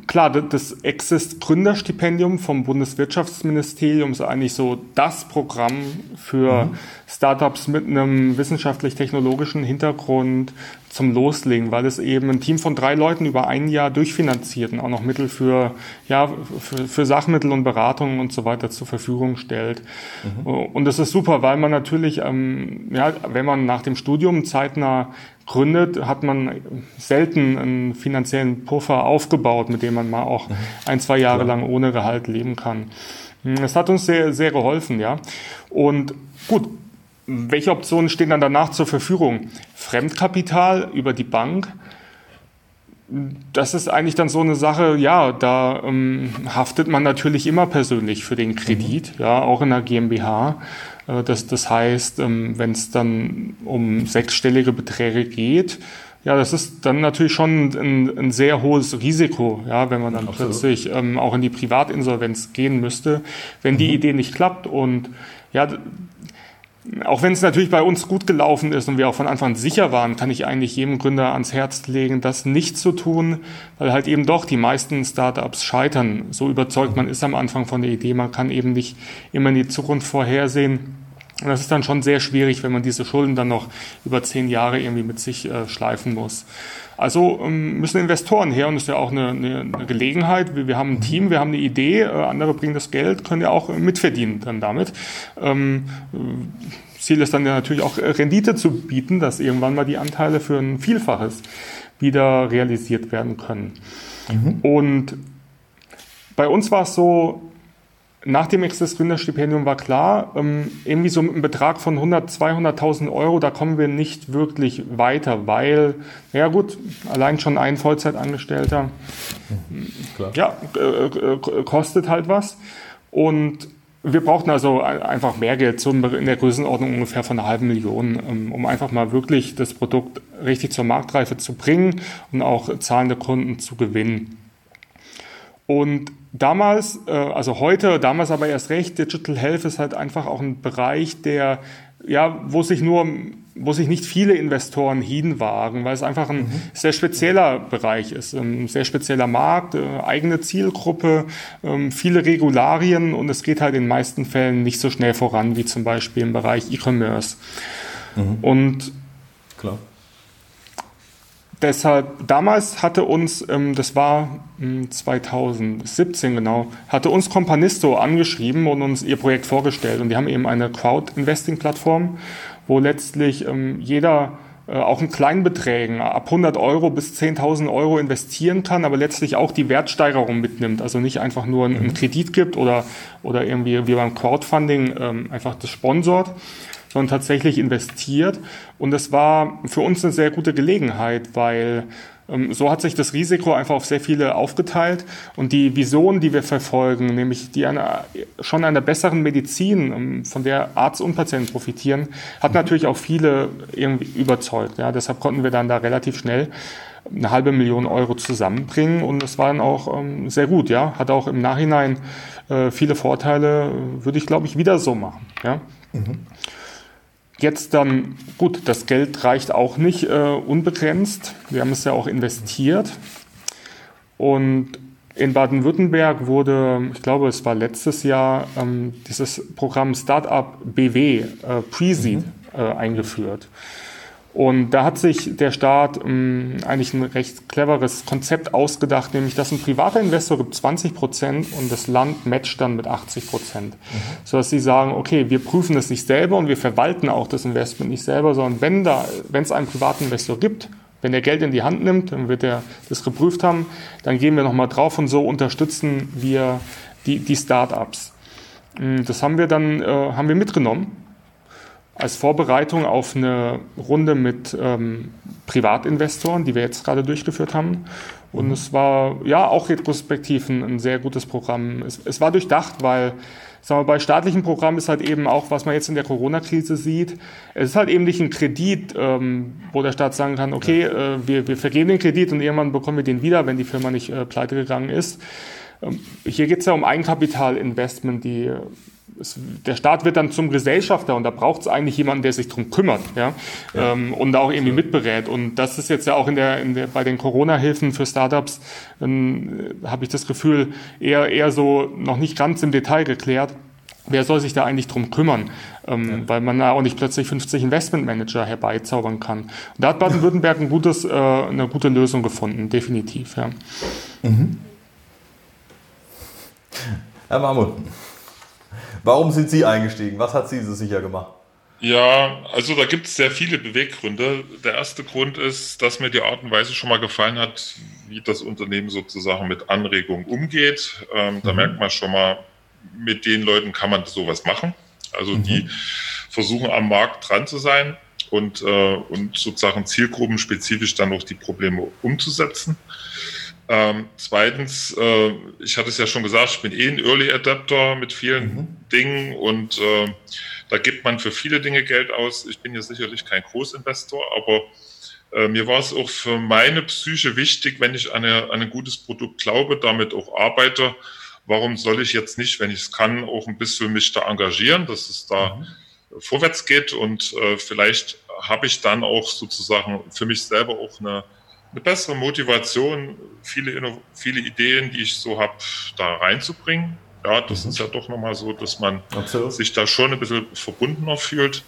Klar, das Exist Gründerstipendium vom Bundeswirtschaftsministerium ist eigentlich so das Programm für mhm. Startups mit einem wissenschaftlich-technologischen Hintergrund zum Loslegen, weil es eben ein Team von drei Leuten über ein Jahr durchfinanziert und auch noch Mittel für, ja, für, für Sachmittel und Beratungen und so weiter zur Verfügung stellt. Mhm. Und das ist super, weil man natürlich, ähm, ja, wenn man nach dem Studium zeitnah gründet, hat man selten einen finanziellen Puffer aufgebaut, mit dem man mal auch mhm. ein, zwei Jahre lang ohne Gehalt leben kann. Das hat uns sehr, sehr geholfen, ja. Und gut, welche Optionen stehen dann danach zur Verfügung? Fremdkapital über die Bank. Das ist eigentlich dann so eine Sache, ja, da ähm, haftet man natürlich immer persönlich für den Kredit, mhm. ja, auch in der GmbH. Äh, das, das heißt, ähm, wenn es dann um sechsstellige Beträge geht, ja, das ist dann natürlich schon ein, ein sehr hohes Risiko, ja, wenn man dann Absolut. plötzlich ähm, auch in die Privatinsolvenz gehen müsste, wenn die mhm. Idee nicht klappt. Und ja, auch wenn es natürlich bei uns gut gelaufen ist und wir auch von Anfang an sicher waren, kann ich eigentlich jedem Gründer ans Herz legen, das nicht zu tun, weil halt eben doch die meisten Startups scheitern. So überzeugt man ist am Anfang von der Idee, man kann eben nicht immer in die Zukunft vorhersehen. Und das ist dann schon sehr schwierig, wenn man diese Schulden dann noch über zehn Jahre irgendwie mit sich äh, schleifen muss. Also ähm, müssen Investoren her und das ist ja auch eine, eine, eine Gelegenheit. Wir, wir, haben ein Team, wir haben eine Idee, äh, andere bringen das Geld, können ja auch mitverdienen dann damit. Ähm, Ziel ist dann ja natürlich auch äh, Rendite zu bieten, dass irgendwann mal die Anteile für ein Vielfaches wieder realisiert werden können. Mhm. Und bei uns war es so, nach dem Access Gründerstipendium war klar, ähm, irgendwie so mit einem Betrag von 100, 200.000 Euro, da kommen wir nicht wirklich weiter, weil, ja gut, allein schon ein Vollzeitangestellter, Klar. ja, äh, äh, kostet halt was. Und wir brauchten also einfach mehr Geld, so in der Größenordnung ungefähr von einer halben Million, ähm, um einfach mal wirklich das Produkt richtig zur Marktreife zu bringen und auch zahlende Kunden zu gewinnen. Und damals, äh, also heute, damals aber erst recht, Digital Health ist halt einfach auch ein Bereich, der, ja, wo sich nur, wo sich nicht viele Investoren hinwagen, weil es einfach ein mhm. sehr spezieller Bereich ist, ein sehr spezieller Markt, äh, eigene Zielgruppe, äh, viele Regularien und es geht halt in den meisten Fällen nicht so schnell voran wie zum Beispiel im Bereich E-Commerce. Mhm. Und deshalb, damals hatte uns, ähm, das war 2017 hm, genau, hatte uns Companisto angeschrieben und uns ihr Projekt vorgestellt. Und die haben eben eine Crowd-Investing-Plattform, wo letztlich ähm, jeder äh, auch in kleinen Beträgen ab 100 Euro bis 10.000 Euro investieren kann, aber letztlich auch die Wertsteigerung mitnimmt. Also nicht einfach nur einen, mhm. Kredit gibt oder, oder irgendwie wie beim Crowdfunding ähm, einfach das sponsort, sondern tatsächlich investiert. Und das war für uns eine sehr gute Gelegenheit, weil ähm, so hat sich das Risiko einfach auf sehr viele aufgeteilt und die Vision, die wir verfolgen, nämlich die einer, schon einer besseren Medizin, ähm, von der Arzt und Patienten profitieren, hat natürlich auch viele irgendwie überzeugt. Ja, deshalb konnten wir dann da relativ schnell eine halbe Million Euro zusammenbringen und das war dann auch ähm, sehr gut. Ja, hat auch im Nachhinein äh, viele Vorteile, würde ich glaube ich wieder so machen. Ja. Mhm. Jetzt dann, gut, das Geld reicht auch nicht äh, unbegrenzt. Wir haben es ja auch investiert. Und in Baden-Württemberg wurde, ich glaube, es war letztes Jahr, ähm, dieses Programm Startup BW, äh, Pre-Seed, mhm. äh, eingeführt. Und da hat sich der Staat ähm, eigentlich ein recht cleveres Konzept ausgedacht, nämlich dass ein privater Investor gibt 20 Prozent und das Land matcht dann mit 80 Prozent. Mhm. Sodass sie sagen, okay, wir prüfen das nicht selber und wir verwalten auch das Investment nicht selber, sondern wenn da, wenn es einen privaten Investor gibt, wenn er Geld in die Hand nimmt, dann wird er das geprüft haben, dann gehen wir nochmal drauf und so unterstützen wir die, die Start-ups. Mm, das haben wir dann, äh, haben wir mitgenommen als Vorbereitung auf eine Runde mit ähm, Privatinvestoren, die wir jetzt gerade durchgeführt haben. Und mhm. es war ja auch retrospektiv ein, ein sehr gutes Programm. Es, es, war durchdacht, weil sagen wir, bei staatlichen Programmen ist halt eben auch, was man jetzt in der Corona-Krise sieht, es ist halt eben nicht ein Kredit, ähm, wo der Staat sagen kann, okay, äh, wir, wir vergeben den Kredit und irgendwann bekommen wir den wieder, wenn die Firma nicht äh, pleite gegangen ist. Ähm, hier geht es ja um Eigenkapitalinvestment, die es, der Staat wird dann zum Gesellschafter und da braucht es eigentlich jemanden, der sich darum kümmert ja? ja. Ähm, und auch irgendwie mitberät. Und das ist jetzt ja auch in der, in der bei den Corona-Hilfen für Startups, ähm, habe ich das Gefühl, eher, eher so noch nicht ganz im Detail geklärt. Wer soll sich da eigentlich drum kümmern? Ähm, ja. Weil man da auch nicht plötzlich 50 Investmentmanager herbeizaubern kann. Und da hat Baden-Württemberg ein gutes, äh, eine gute Lösung gefunden, definitiv. Ja. Mhm. Herr Mahmoud, Warum sind Sie eingestiegen? Was hat Sie so sicher gemacht? Ja, also da gibt es sehr viele Beweggründe. Der erste Grund ist, dass mir die Art und Weise schon mal gefallen hat, wie das Unternehmen sozusagen mit Anregungen umgeht. Ähm, da mhm. merkt man schon mal, mit den Leuten kann man sowas machen. Also mhm. die versuchen am Markt dran zu sein und, äh, und sozusagen zielgruppenspezifisch dann auch die Probleme umzusetzen. Ähm, zweitens, äh, ich hatte es ja schon gesagt, ich bin eh ein Early Adapter mit vielen mhm. Dingen und äh, da gibt man für viele Dinge Geld aus. Ich bin ja sicherlich kein Großinvestor, aber äh, mir war es auch für meine Psyche wichtig, wenn ich an, eine, an ein gutes Produkt glaube, damit auch arbeite. Warum soll ich jetzt nicht, wenn ich es kann, auch ein bisschen mich da engagieren, dass es da mhm. vorwärts geht und äh, vielleicht habe ich dann auch sozusagen für mich selber auch eine eine bessere Motivation, viele, viele Ideen, die ich so habe, da reinzubringen. Ja, das mhm. ist ja doch nochmal so, dass man Absolut. sich da schon ein bisschen verbundener fühlt.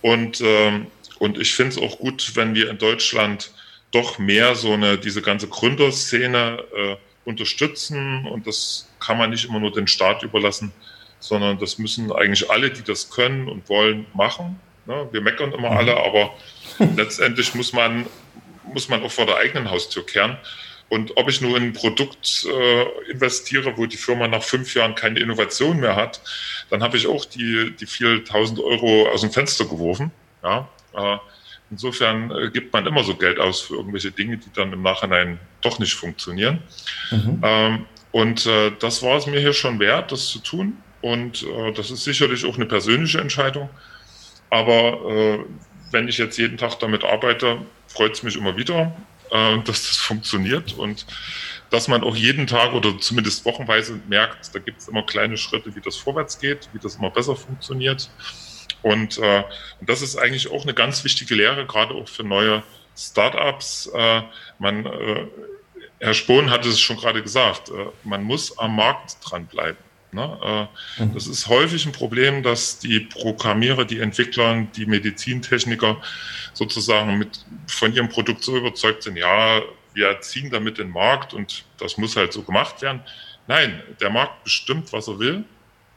Und, ähm, und ich finde es auch gut, wenn wir in Deutschland doch mehr so eine, diese ganze Gründerszene äh, unterstützen. Und das kann man nicht immer nur den Staat überlassen, sondern das müssen eigentlich alle, die das können und wollen, machen. Ne? Wir meckern immer mhm. alle, aber letztendlich muss man muss man auch vor der eigenen Haustür kehren. Und ob ich nur in ein Produkt äh, investiere, wo die Firma nach fünf Jahren keine Innovation mehr hat, dann habe ich auch die, die vielen tausend Euro aus dem Fenster geworfen. Ja, äh, insofern äh, gibt man immer so Geld aus für irgendwelche Dinge, die dann im Nachhinein doch nicht funktionieren. Mhm. Ähm, und äh, das war es mir hier schon wert, das zu tun. Und äh, das ist sicherlich auch eine persönliche Entscheidung. Aber äh, wenn ich jetzt jeden Tag damit arbeite, freut es mich immer wieder, äh, dass das funktioniert und dass man auch jeden Tag oder zumindest wochenweise merkt, da gibt es immer kleine Schritte, wie das vorwärts geht, wie das immer besser funktioniert. Und, äh, und das ist eigentlich auch eine ganz wichtige Lehre, gerade auch für neue Startups. Äh, man, äh, Herr Spohn hat es schon gerade gesagt, äh, man muss am Markt dranbleiben. Ne? Äh, mhm. Das ist häufig ein Problem, dass die Programmierer, die Entwickler, die Medizintechniker sozusagen mit, von ihrem Produkt so überzeugt sind, ja, wir ziehen damit den Markt und das muss halt so gemacht werden. Nein, der Markt bestimmt, was er will.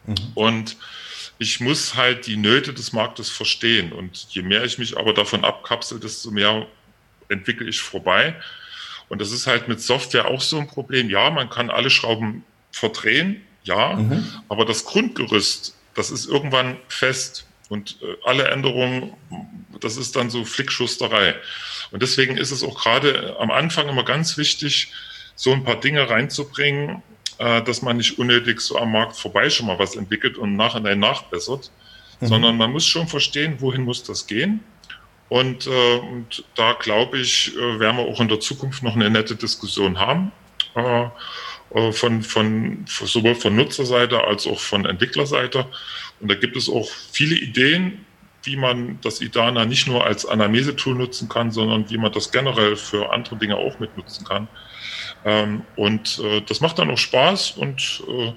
Mhm. Und ich muss halt die Nöte des Marktes verstehen. Und je mehr ich mich aber davon abkapsel, desto mehr entwickle ich vorbei. Und das ist halt mit Software auch so ein Problem. Ja, man kann alle Schrauben verdrehen, ja, mhm. aber das Grundgerüst, das ist irgendwann fest. Und äh, alle Änderungen, das ist dann so Flickschusterei. Und deswegen ist es auch gerade am Anfang immer ganz wichtig, so ein paar Dinge reinzubringen, äh, dass man nicht unnötig so am Markt vorbei schon mal was entwickelt und nachher nachbessert, mhm. sondern man muss schon verstehen, wohin muss das gehen. Und, äh, und da glaube ich, äh, werden wir auch in der Zukunft noch eine nette Diskussion haben. Äh, äh von, von, sowohl von Nutzerseite als auch von Entwicklerseite. Und da gibt es auch viele Ideen, wie man das IDANA nicht nur als Anamnese-Tool nutzen kann, sondern wie man das generell für andere Dinge auch mitnutzen kann. Ähm, und äh, das macht dann auch Spaß und äh,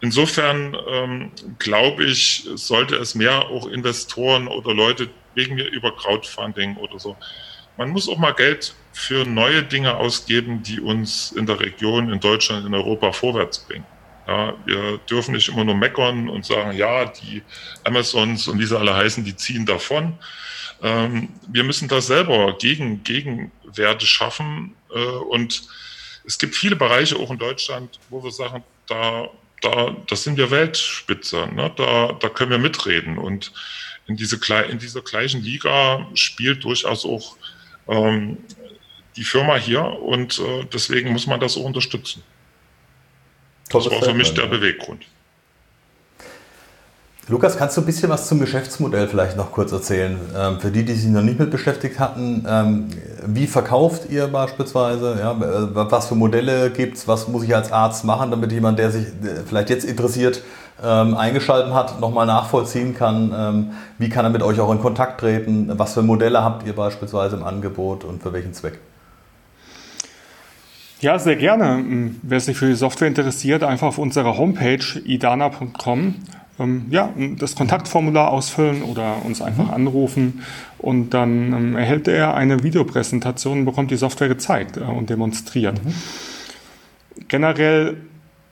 insofern ähm, glaube ich, sollte es mehr auch Investoren oder Leute wegen mir über Crowdfunding oder so. Man muss auch mal Geld für neue Dinge ausgeben, die uns in der Region, in Deutschland, in Europa vorwärts bringen. Ja, wir dürfen nicht immer nur meckern und sagen, ja, die Amazons und wie sie alle heißen, die ziehen davon. Ähm, wir müssen da selber gegen, Gegenwerte schaffen äh, und es gibt viele Bereiche auch in Deutschland, wo wir sagen, da, da, das sind wir Weltspitze, ne? da, da können wir mitreden. Und in, diese, in dieser gleichen Liga spielt durchaus auch ähm, die Firma hier und äh, deswegen muss man das auch unterstützen. Das war für mich der Beweggrund. Lukas, kannst du ein bisschen was zum Geschäftsmodell vielleicht noch kurz erzählen? Ähm, für die, die sich noch nicht mit beschäftigt hatten, ähm, wie verkauft ihr beispielsweise? Ja, äh, was für Modelle gibt es? Was muss ich als Arzt machen, damit jemand, der sich vielleicht jetzt interessiert, ähm, eingeschaltet hat, nochmal nachvollziehen kann? Ähm, wie kann er mit euch auch in Kontakt treten? Was für Modelle habt ihr beispielsweise im Angebot und für welchen Zweck? Ja, sehr gerne. Wer sich für die Software interessiert, einfach auf unserer Homepage idana.com ähm, ja, das Kontaktformular ausfüllen oder uns einfach mhm. anrufen und dann ähm, erhält er eine Videopräsentation und bekommt die Software gezeigt äh, und demonstriert. Mhm. Generell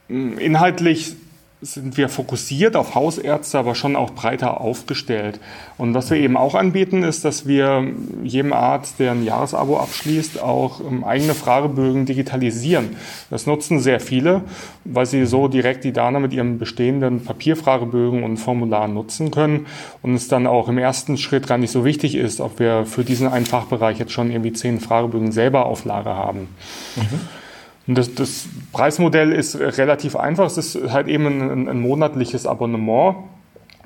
inhaltlich sind wir fokussiert auf Hausärzte, aber schon auch breiter aufgestellt. Und was wir eben auch anbieten, ist, dass wir jedem Arzt, der ein Jahresabo abschließt, auch ähm, eigene Fragebögen digitalisieren. Das nutzen sehr viele, weil sie so direkt die Dana mit ihrem bestehenden Papierfragebögen und Formularen nutzen können und es dann auch im ersten Schritt gar nicht so wichtig ist, ob wir für diesen einen Fachbereich jetzt schon irgendwie zehn Fragebögen selber auf Lager haben. Mhm. Das, das, Preismodell ist relativ einfach. Es ist halt eben ein, ein, monatliches Abonnement.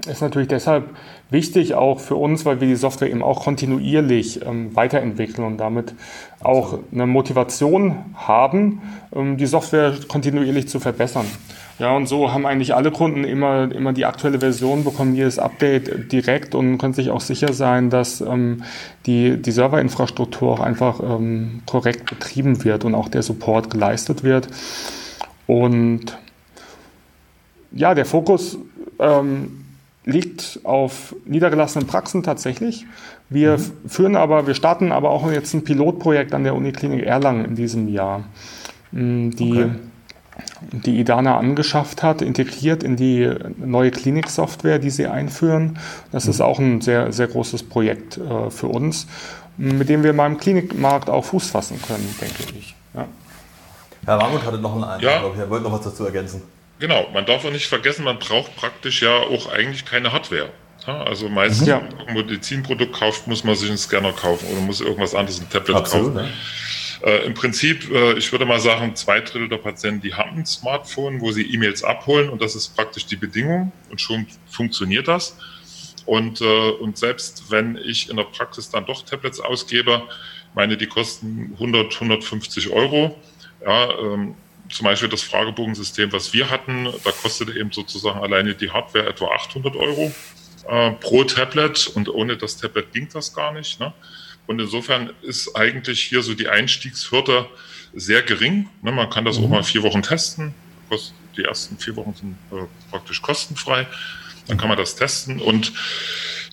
Ist natürlich deshalb wichtig auch für uns, weil wir die Software eben auch kontinuierlich ähm, weiterentwickeln und damit auch eine Motivation haben, ähm, die Software kontinuierlich zu verbessern. Ja, und so haben eigentlich alle Kunden immer, immer die aktuelle Version, bekommen jedes Update direkt und können sich auch sicher sein, dass ähm, die, die Serverinfrastruktur auch einfach ähm, korrekt betrieben wird und auch der Support geleistet wird. Und ja, der Fokus ähm, liegt auf niedergelassenen Praxen tatsächlich. Wir mhm. führen aber, wir starten aber auch jetzt ein Pilotprojekt an der Uniklinik Erlangen in diesem Jahr. Die okay die IDANA angeschafft hat, integriert in die neue Kliniksoftware, die sie einführen. Das mhm. ist auch ein sehr, sehr großes Projekt äh, für uns, mit dem wir mal im Klinikmarkt auch Fuß fassen können, denke ich. Ja. Herr Warmuth hatte noch einen Eindruck, ja. glaube ich. Er wollte noch was dazu ergänzen. Genau, man darf auch nicht vergessen, man braucht praktisch ja auch eigentlich keine Hardware. Also meistens, mhm. ja. wenn man ein Medizinprodukt kauft, muss man sich einen Scanner kaufen oder muss irgendwas anderes, ein Tablet Absolut, kaufen. Ja. Äh, Im Prinzip, äh, ich würde mal sagen, zwei Drittel der Patienten, die haben ein Smartphone, wo sie E-Mails abholen und das ist praktisch die Bedingung und schon funktioniert das. Und, äh, und selbst wenn ich in der Praxis dann doch Tablets ausgebe, meine, die kosten 100, 150 Euro. Ja, ähm, zum Beispiel das Fragebogensystem, was wir hatten, da kostete eben sozusagen alleine die Hardware etwa 800 Euro äh, pro Tablet und ohne das Tablet ging das gar nicht. Ne? Und insofern ist eigentlich hier so die Einstiegshürde sehr gering. Ne, man kann das mhm. auch mal vier Wochen testen. Die ersten vier Wochen sind äh, praktisch kostenfrei. Dann kann man das testen und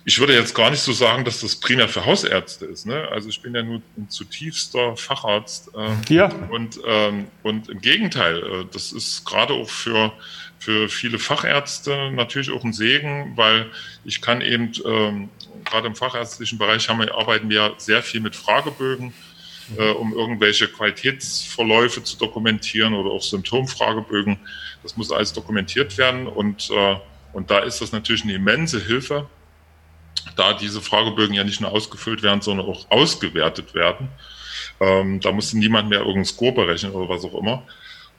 ich würde jetzt gar nicht so sagen, dass das primär für Hausärzte ist. Ne? Also ich bin ja nur ein zutiefster Facharzt. Äh, ja. Und, ähm, und im Gegenteil, äh, das ist gerade auch für, für viele Fachärzte natürlich auch ein Segen, weil ich kann eben, ähm, gerade im fachärztlichen Bereich haben wir, arbeiten wir sehr viel mit Fragebögen, äh, um irgendwelche Qualitätsverläufe zu dokumentieren oder auch Symptomfragebögen. Das muss alles dokumentiert werden und, äh, und da ist das natürlich eine immense Hilfe da diese Fragebögen ja nicht nur ausgefüllt werden, sondern auch ausgewertet werden. Ähm, da musste niemand mehr irgendeinen Score berechnen oder was auch immer.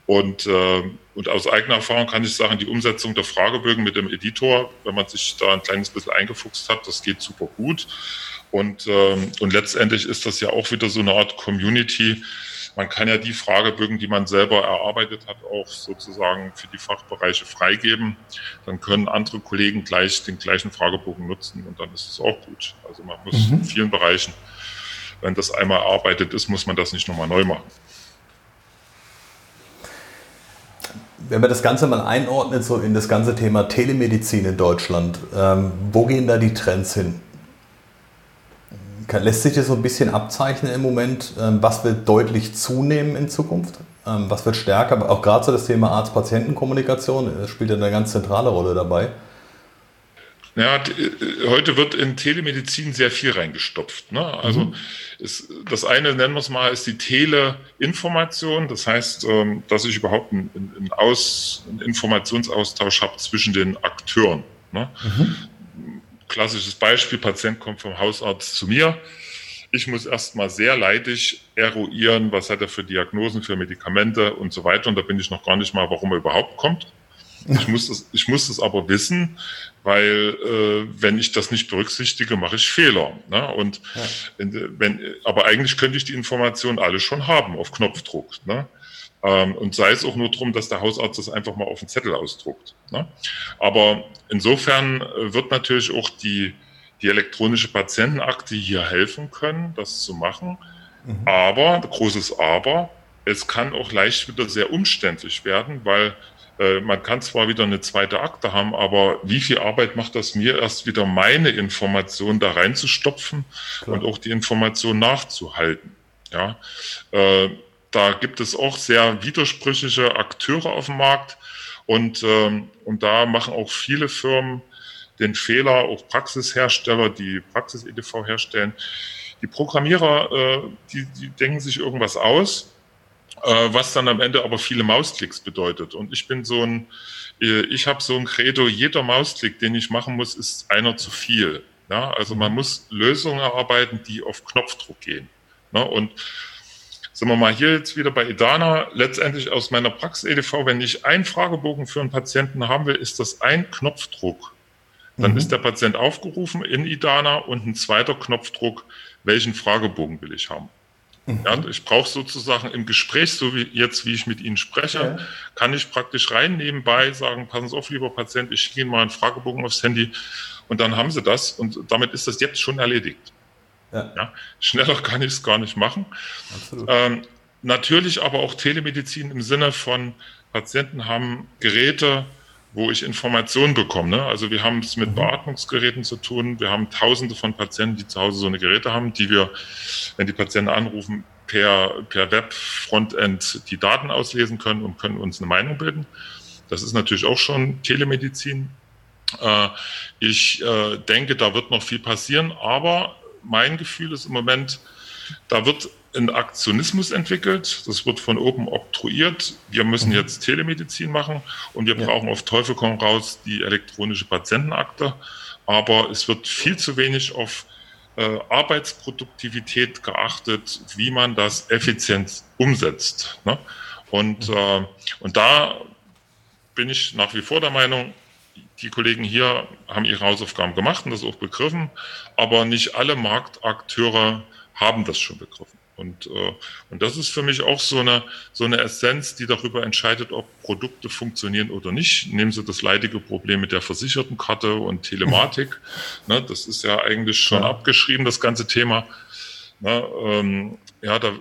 Und, äh, und aus eigener Erfahrung kann ich sagen, die Umsetzung der Fragebögen mit dem Editor, wenn man sich da ein kleines bisschen eingefuchst hat, das geht super gut. Und, ähm, und letztendlich ist das ja auch wieder so eine Art Community, man kann ja die Fragebögen, die man selber erarbeitet hat, auch sozusagen für die Fachbereiche freigeben. Dann können andere Kollegen gleich den gleichen Fragebogen nutzen und dann ist es auch gut. Also man muss mhm. in vielen Bereichen, wenn das einmal erarbeitet ist, muss man das nicht nochmal neu machen. Wenn man das Ganze mal einordnet, so in das ganze Thema Telemedizin in Deutschland, ähm, wo gehen da die Trends hin? lässt sich das so ein bisschen abzeichnen im Moment? Ähm, was wird deutlich zunehmen in Zukunft? Ähm, was wird stärker? Auch gerade so das Thema Arzt-Patienten-Kommunikation äh, spielt ja eine ganz zentrale Rolle dabei. Ja, äh, heute wird in Telemedizin sehr viel reingestopft. Ne? Also mhm. ist, das eine, nennen wir es mal, ist die Teleinformation. Das heißt, ähm, dass ich überhaupt einen, einen, Aus, einen Informationsaustausch habe zwischen den Akteuren. Ne? Mhm klassisches Beispiel, Patient kommt vom Hausarzt zu mir. Ich muss erstmal sehr leidig eruieren, was hat er für Diagnosen, für Medikamente und so weiter. Und da bin ich noch gar nicht mal, warum er überhaupt kommt. Ich muss das, ich muss das aber wissen, weil äh, wenn ich das nicht berücksichtige, mache ich Fehler. Ne? Und ja. wenn, aber eigentlich könnte ich die Informationen alle schon haben auf Knopfdruck. Ne? Ähm, und sei es auch nur darum, dass der Hausarzt das einfach mal auf den Zettel ausdruckt. Ne? Aber insofern äh, wird natürlich auch die, die elektronische Patientenakte hier helfen können, das zu machen. Mhm. Aber, großes Aber, es kann auch leicht wieder sehr umständlich werden, weil äh, man kann zwar wieder eine zweite Akte haben, aber wie viel Arbeit macht das mir, erst wieder meine Information da reinzustopfen Klar. und auch die Information nachzuhalten? Ja, äh, da gibt es auch sehr widersprüchliche Akteure auf dem Markt und, ähm, und da machen auch viele Firmen den Fehler, auch Praxishersteller, die Praxis-EDV herstellen. Die Programmierer, äh, die, die denken sich irgendwas aus, äh, was dann am Ende aber viele Mausklicks bedeutet. Und ich bin so ein, äh, ich habe so ein Credo, jeder Mausklick, den ich machen muss, ist einer zu viel. Ja, also man muss Lösungen erarbeiten, die auf Knopfdruck gehen. Ja, und sind wir mal hier jetzt wieder bei Idana. Letztendlich aus meiner Praxis-EDV, wenn ich einen Fragebogen für einen Patienten haben will, ist das ein Knopfdruck. Dann mhm. ist der Patient aufgerufen in Idana und ein zweiter Knopfdruck, welchen Fragebogen will ich haben. Ja, ich brauche sozusagen im Gespräch, so wie jetzt, wie ich mit Ihnen spreche, ja. kann ich praktisch rein nebenbei sagen, passen Sie auf, lieber Patient, ich schicke Ihnen mal einen Fragebogen aufs Handy und dann haben Sie das und damit ist das jetzt schon erledigt. Ja. ja. schneller kann ich es gar nicht machen. Ähm, natürlich aber auch Telemedizin im Sinne von Patienten haben Geräte, wo ich Informationen bekomme. Ne? Also wir haben es mit mhm. Beatmungsgeräten zu tun. Wir haben Tausende von Patienten, die zu Hause so eine Geräte haben, die wir, wenn die Patienten anrufen, per, per Web-Frontend die Daten auslesen können und können uns eine Meinung bilden. Das ist natürlich auch schon Telemedizin. Äh, ich äh, denke, da wird noch viel passieren, aber mein Gefühl ist im Moment, da wird ein Aktionismus entwickelt. Das wird von oben oktroyiert. Wir müssen mhm. jetzt Telemedizin machen und wir ja. brauchen auf Teufel komm raus die elektronische Patientenakte. Aber es wird viel zu wenig auf äh, Arbeitsproduktivität geachtet, wie man das effizient umsetzt. Ne? Und, mhm. äh, und da bin ich nach wie vor der Meinung, die Kollegen hier haben ihre Hausaufgaben gemacht und das auch begriffen, aber nicht alle Marktakteure haben das schon begriffen. Und, äh, und das ist für mich auch so eine, so eine Essenz, die darüber entscheidet, ob Produkte funktionieren oder nicht. Nehmen Sie das leidige Problem mit der Versichertenkarte und Telematik. ne, das ist ja eigentlich schon ja. abgeschrieben, das ganze Thema. Ne, ähm, ja, da,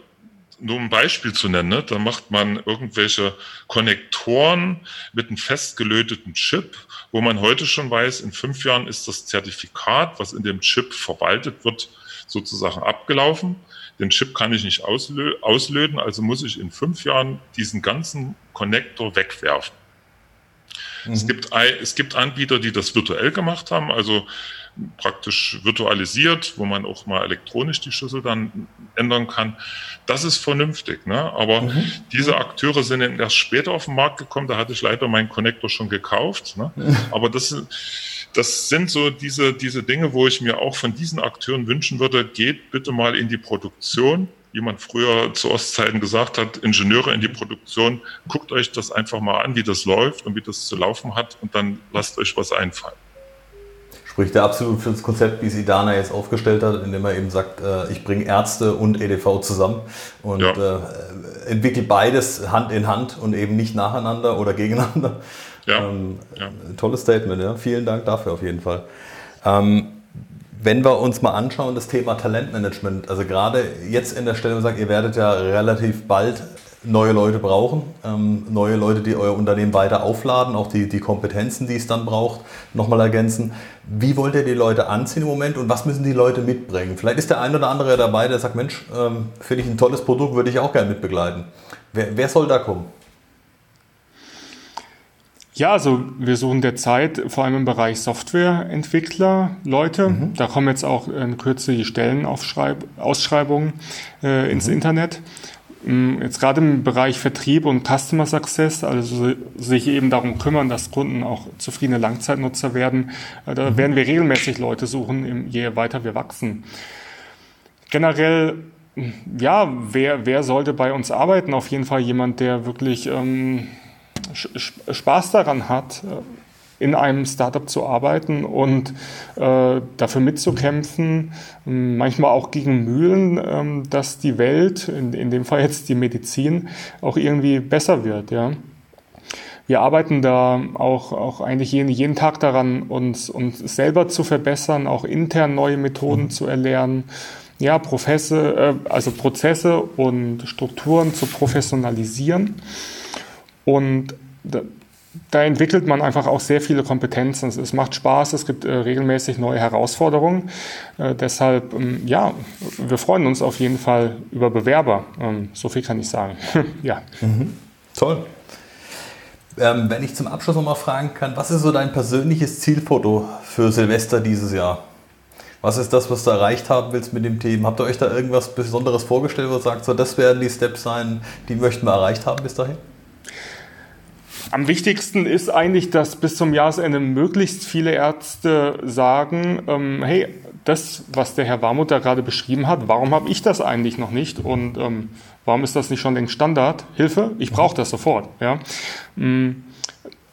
nur ein Beispiel zu nennen, ne, da macht man irgendwelche Konnektoren mit einem festgelöteten Chip, wo man heute schon weiß, in fünf Jahren ist das Zertifikat, was in dem Chip verwaltet wird, sozusagen abgelaufen. Den Chip kann ich nicht auslö auslöten, also muss ich in fünf Jahren diesen ganzen Konnektor wegwerfen. Mhm. Es, gibt, es gibt Anbieter, die das virtuell gemacht haben, also praktisch virtualisiert, wo man auch mal elektronisch die Schlüssel dann ändern kann. Das ist vernünftig. Ne? Aber mhm. diese Akteure sind erst später auf den Markt gekommen. Da hatte ich leider meinen Connector schon gekauft. Ne? Aber das, das sind so diese, diese Dinge, wo ich mir auch von diesen Akteuren wünschen würde, geht bitte mal in die Produktion. Wie man früher zu Ostzeiten gesagt hat, Ingenieure in die Produktion, guckt euch das einfach mal an, wie das läuft und wie das zu laufen hat und dann lasst euch was einfallen spricht er absolut für das Konzept, wie es Idana jetzt aufgestellt hat, indem er eben sagt, äh, ich bringe Ärzte und EDV zusammen und ja. äh, entwickle beides Hand in Hand und eben nicht nacheinander oder gegeneinander. Ja. Ähm, ja. Tolles Statement, ja. Vielen Dank dafür auf jeden Fall. Ähm, wenn wir uns mal anschauen, das Thema Talentmanagement, also gerade jetzt in der Stelle, sagt, ihr werdet ja relativ bald neue Leute brauchen, ähm, neue Leute, die euer Unternehmen weiter aufladen, auch die, die Kompetenzen, die es dann braucht, nochmal ergänzen. Wie wollt ihr die Leute anziehen im Moment und was müssen die Leute mitbringen? Vielleicht ist der ein oder andere dabei, der sagt, Mensch, ähm, finde ich ein tolles Produkt, würde ich auch gerne mitbegleiten. Wer, wer soll da kommen? Ja, also wir suchen derzeit vor allem im Bereich Softwareentwickler Leute. Mhm. Da kommen jetzt auch in Kürze die Stellenausschreibungen äh, ins mhm. Internet. Mm, jetzt gerade im Bereich Vertrieb und Customer Success, also sich eben darum kümmern, dass Kunden auch zufriedene Langzeitnutzer werden, äh, da mhm. werden wir regelmäßig Leute suchen, je weiter wir wachsen. Generell, mm, ja, wer, wer sollte bei uns arbeiten? Auf jeden Fall jemand, der wirklich ähm, Spaß daran hat, äh, in einem Startup zu arbeiten und äh, dafür mitzukämpfen, manchmal auch gegen Mühlen, ähm, dass die Welt, in, in dem Fall jetzt die Medizin, auch irgendwie besser wird. Ja. Wir arbeiten da auch, auch eigentlich jeden, jeden Tag daran, uns, uns selber zu verbessern, auch intern neue Methoden mhm. zu erlernen ja, Professe, äh, also Prozesse und Strukturen zu professionalisieren. Und da entwickelt man einfach auch sehr viele Kompetenzen. Es macht Spaß, es gibt äh, regelmäßig neue Herausforderungen. Äh, deshalb, ähm, ja, wir freuen uns auf jeden Fall über Bewerber. Ähm, so viel kann ich sagen. ja. Mhm. Toll. Ähm, wenn ich zum Abschluss noch mal fragen kann, was ist so dein persönliches Zielfoto für Silvester dieses Jahr? Was ist das, was du erreicht haben willst mit dem Team? Habt ihr euch da irgendwas Besonderes vorgestellt, wo ihr sagt, so, das werden die Steps sein, die möchten wir erreicht haben bis dahin? Am wichtigsten ist eigentlich, dass bis zum Jahresende möglichst viele Ärzte sagen, ähm, hey, das, was der Herr Warmuth da gerade beschrieben hat, warum habe ich das eigentlich noch nicht und ähm, warum ist das nicht schon längst Standard? Hilfe, ich brauche das sofort. Ja? Mm,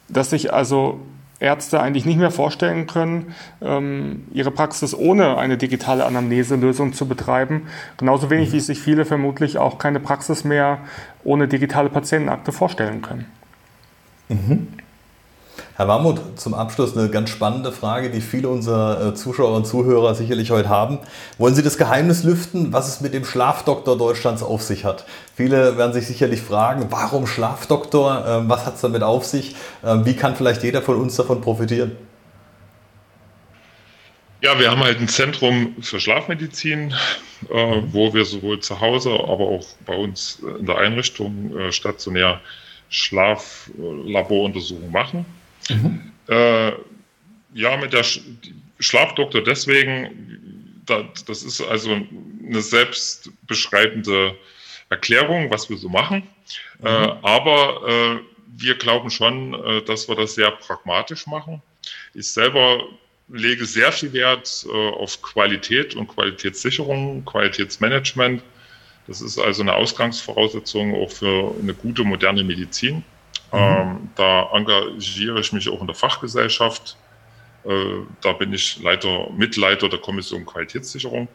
dass sich also Ärzte eigentlich nicht mehr vorstellen können, ähm, ihre Praxis ohne eine digitale Anamneselösung zu betreiben. Genauso wenig wie sich viele vermutlich auch keine Praxis mehr ohne digitale Patientenakte vorstellen können. Mhm. Herr Warmuth, zum Abschluss eine ganz spannende Frage, die viele unserer äh, Zuschauer und Zuhörer sicherlich heute haben. Wollen Sie das Geheimnis lüften, was es mit dem Schlafdoktor Deutschlands auf sich hat? Viele werden sich sicherlich fragen, warum Schlafdoktor? Ähm, was hat es damit auf sich? Ähm, wie kann vielleicht jeder von uns davon profitieren? Ja, wir haben halt ein Zentrum für Schlafmedizin, äh, wo wir sowohl zu Hause, aber auch bei uns in der Einrichtung äh, stationär Schlaflaboruntersuchung machen. Mhm. Äh, ja, mit der Sch Schlafdoktor deswegen, da, das ist also eine selbstbeschreibende Erklärung, was wir so machen. Mhm. Äh, aber äh, wir glauben schon, äh, dass wir das sehr pragmatisch machen. Ich selber lege sehr viel Wert äh, auf Qualität und Qualitätssicherung, Qualitätsmanagement. Das ist also eine Ausgangsvoraussetzung auch für eine gute moderne Medizin. Mhm. Ähm, da engagiere ich mich auch in der Fachgesellschaft. Äh, da bin ich Leiter, Mitleiter der Kommission Qualitätssicherung.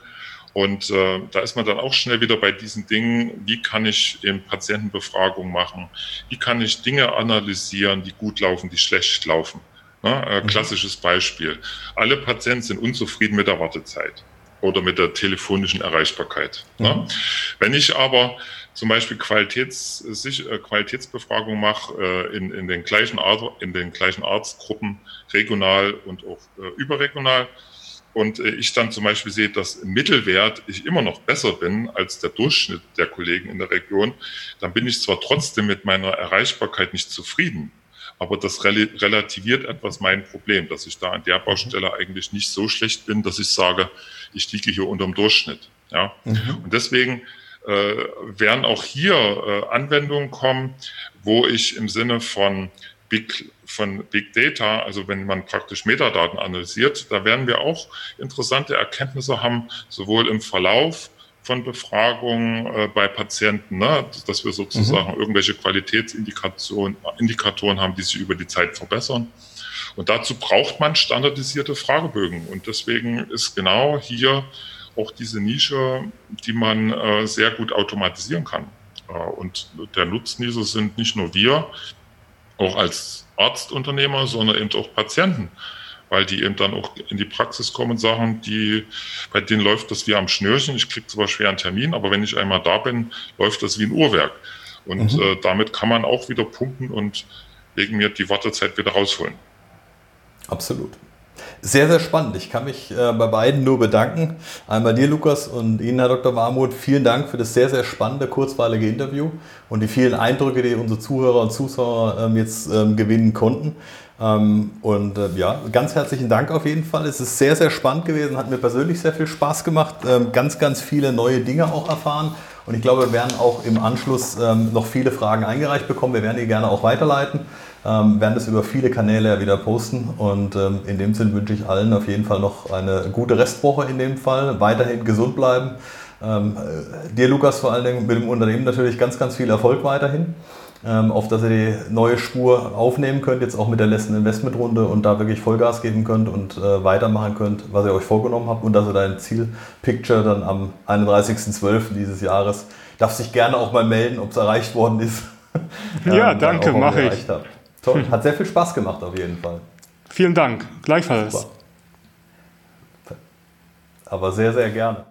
Und äh, da ist man dann auch schnell wieder bei diesen Dingen, wie kann ich eben Patientenbefragung machen, wie kann ich Dinge analysieren, die gut laufen, die schlecht laufen. Ne? Äh, mhm. klassisches Beispiel. Alle Patienten sind unzufrieden mit der Wartezeit oder mit der telefonischen Erreichbarkeit. Ne? Mhm. Ne? Wenn ich aber zum Beispiel Qualitäts, äh, Qualitätsbefragung mache äh, in, in, den gleichen Art, in den gleichen Arztgruppen, regional und auch äh, überregional. Und äh, ich dann zum Beispiel sehe, dass im Mittelwert ich immer noch besser bin als der Durchschnitt der Kollegen in der Region, dann bin ich zwar trotzdem mit meiner Erreichbarkeit nicht zufrieden, aber das relativiert etwas mein Problem, dass ich da an der Baustelle eigentlich nicht so schlecht bin, dass ich sage, ich liege hier unterm Durchschnitt. Ja? Mhm. Und deswegen äh, werden auch hier äh, Anwendungen kommen, wo ich im Sinne von Big, von Big Data, also wenn man praktisch Metadaten analysiert, da werden wir auch interessante Erkenntnisse haben, sowohl im Verlauf von Befragungen äh, bei Patienten, ne, dass wir sozusagen mhm. irgendwelche Qualitätsindikatoren Indikatoren haben, die sich über die Zeit verbessern. Und dazu braucht man standardisierte Fragebögen. Und deswegen ist genau hier auch diese Nische, die man äh, sehr gut automatisieren kann. Äh, und der Nutznießer sind nicht nur wir, auch als Arztunternehmer, sondern eben auch Patienten weil die eben dann auch in die Praxis kommen und sagen, die, bei denen läuft das wie am Schnürchen. Ich kriege zwar schwer einen Termin, aber wenn ich einmal da bin, läuft das wie ein Uhrwerk. Und mhm. äh, damit kann man auch wieder pumpen und wegen mir die Wartezeit wieder rausholen. Absolut. Sehr, sehr spannend. Ich kann mich äh, bei beiden nur bedanken. Einmal dir, Lukas, und Ihnen, Herr Dr. Warmuth. Vielen Dank für das sehr, sehr spannende, kurzweilige Interview und die vielen Eindrücke, die unsere Zuhörer und Zuschauer ähm, jetzt ähm, gewinnen konnten. Ähm, und äh, ja, ganz herzlichen Dank auf jeden Fall. Es ist sehr, sehr spannend gewesen, hat mir persönlich sehr viel Spaß gemacht. Ähm, ganz, ganz viele neue Dinge auch erfahren. Und ich glaube, wir werden auch im Anschluss ähm, noch viele Fragen eingereicht bekommen. Wir werden die gerne auch weiterleiten, werden das über viele Kanäle ja wieder posten. Und in dem Sinn wünsche ich allen auf jeden Fall noch eine gute Restwoche in dem Fall. Weiterhin gesund bleiben. Äh, dir, Lukas, vor allen Dingen mit dem Unternehmen natürlich ganz, ganz viel Erfolg weiterhin auf dass ihr die neue Spur aufnehmen könnt, jetzt auch mit der letzten Investmentrunde und da wirklich Vollgas geben könnt und äh, weitermachen könnt, was ihr euch vorgenommen habt und dass ihr dein Zielpicture dann am 31.12. dieses Jahres, darf sich gerne auch mal melden, ob es erreicht worden ist. ja, ähm, danke, mache ich. Habt. Toll, hat sehr viel Spaß gemacht auf jeden Fall. Vielen Dank, gleichfalls. Super. Aber sehr, sehr gerne.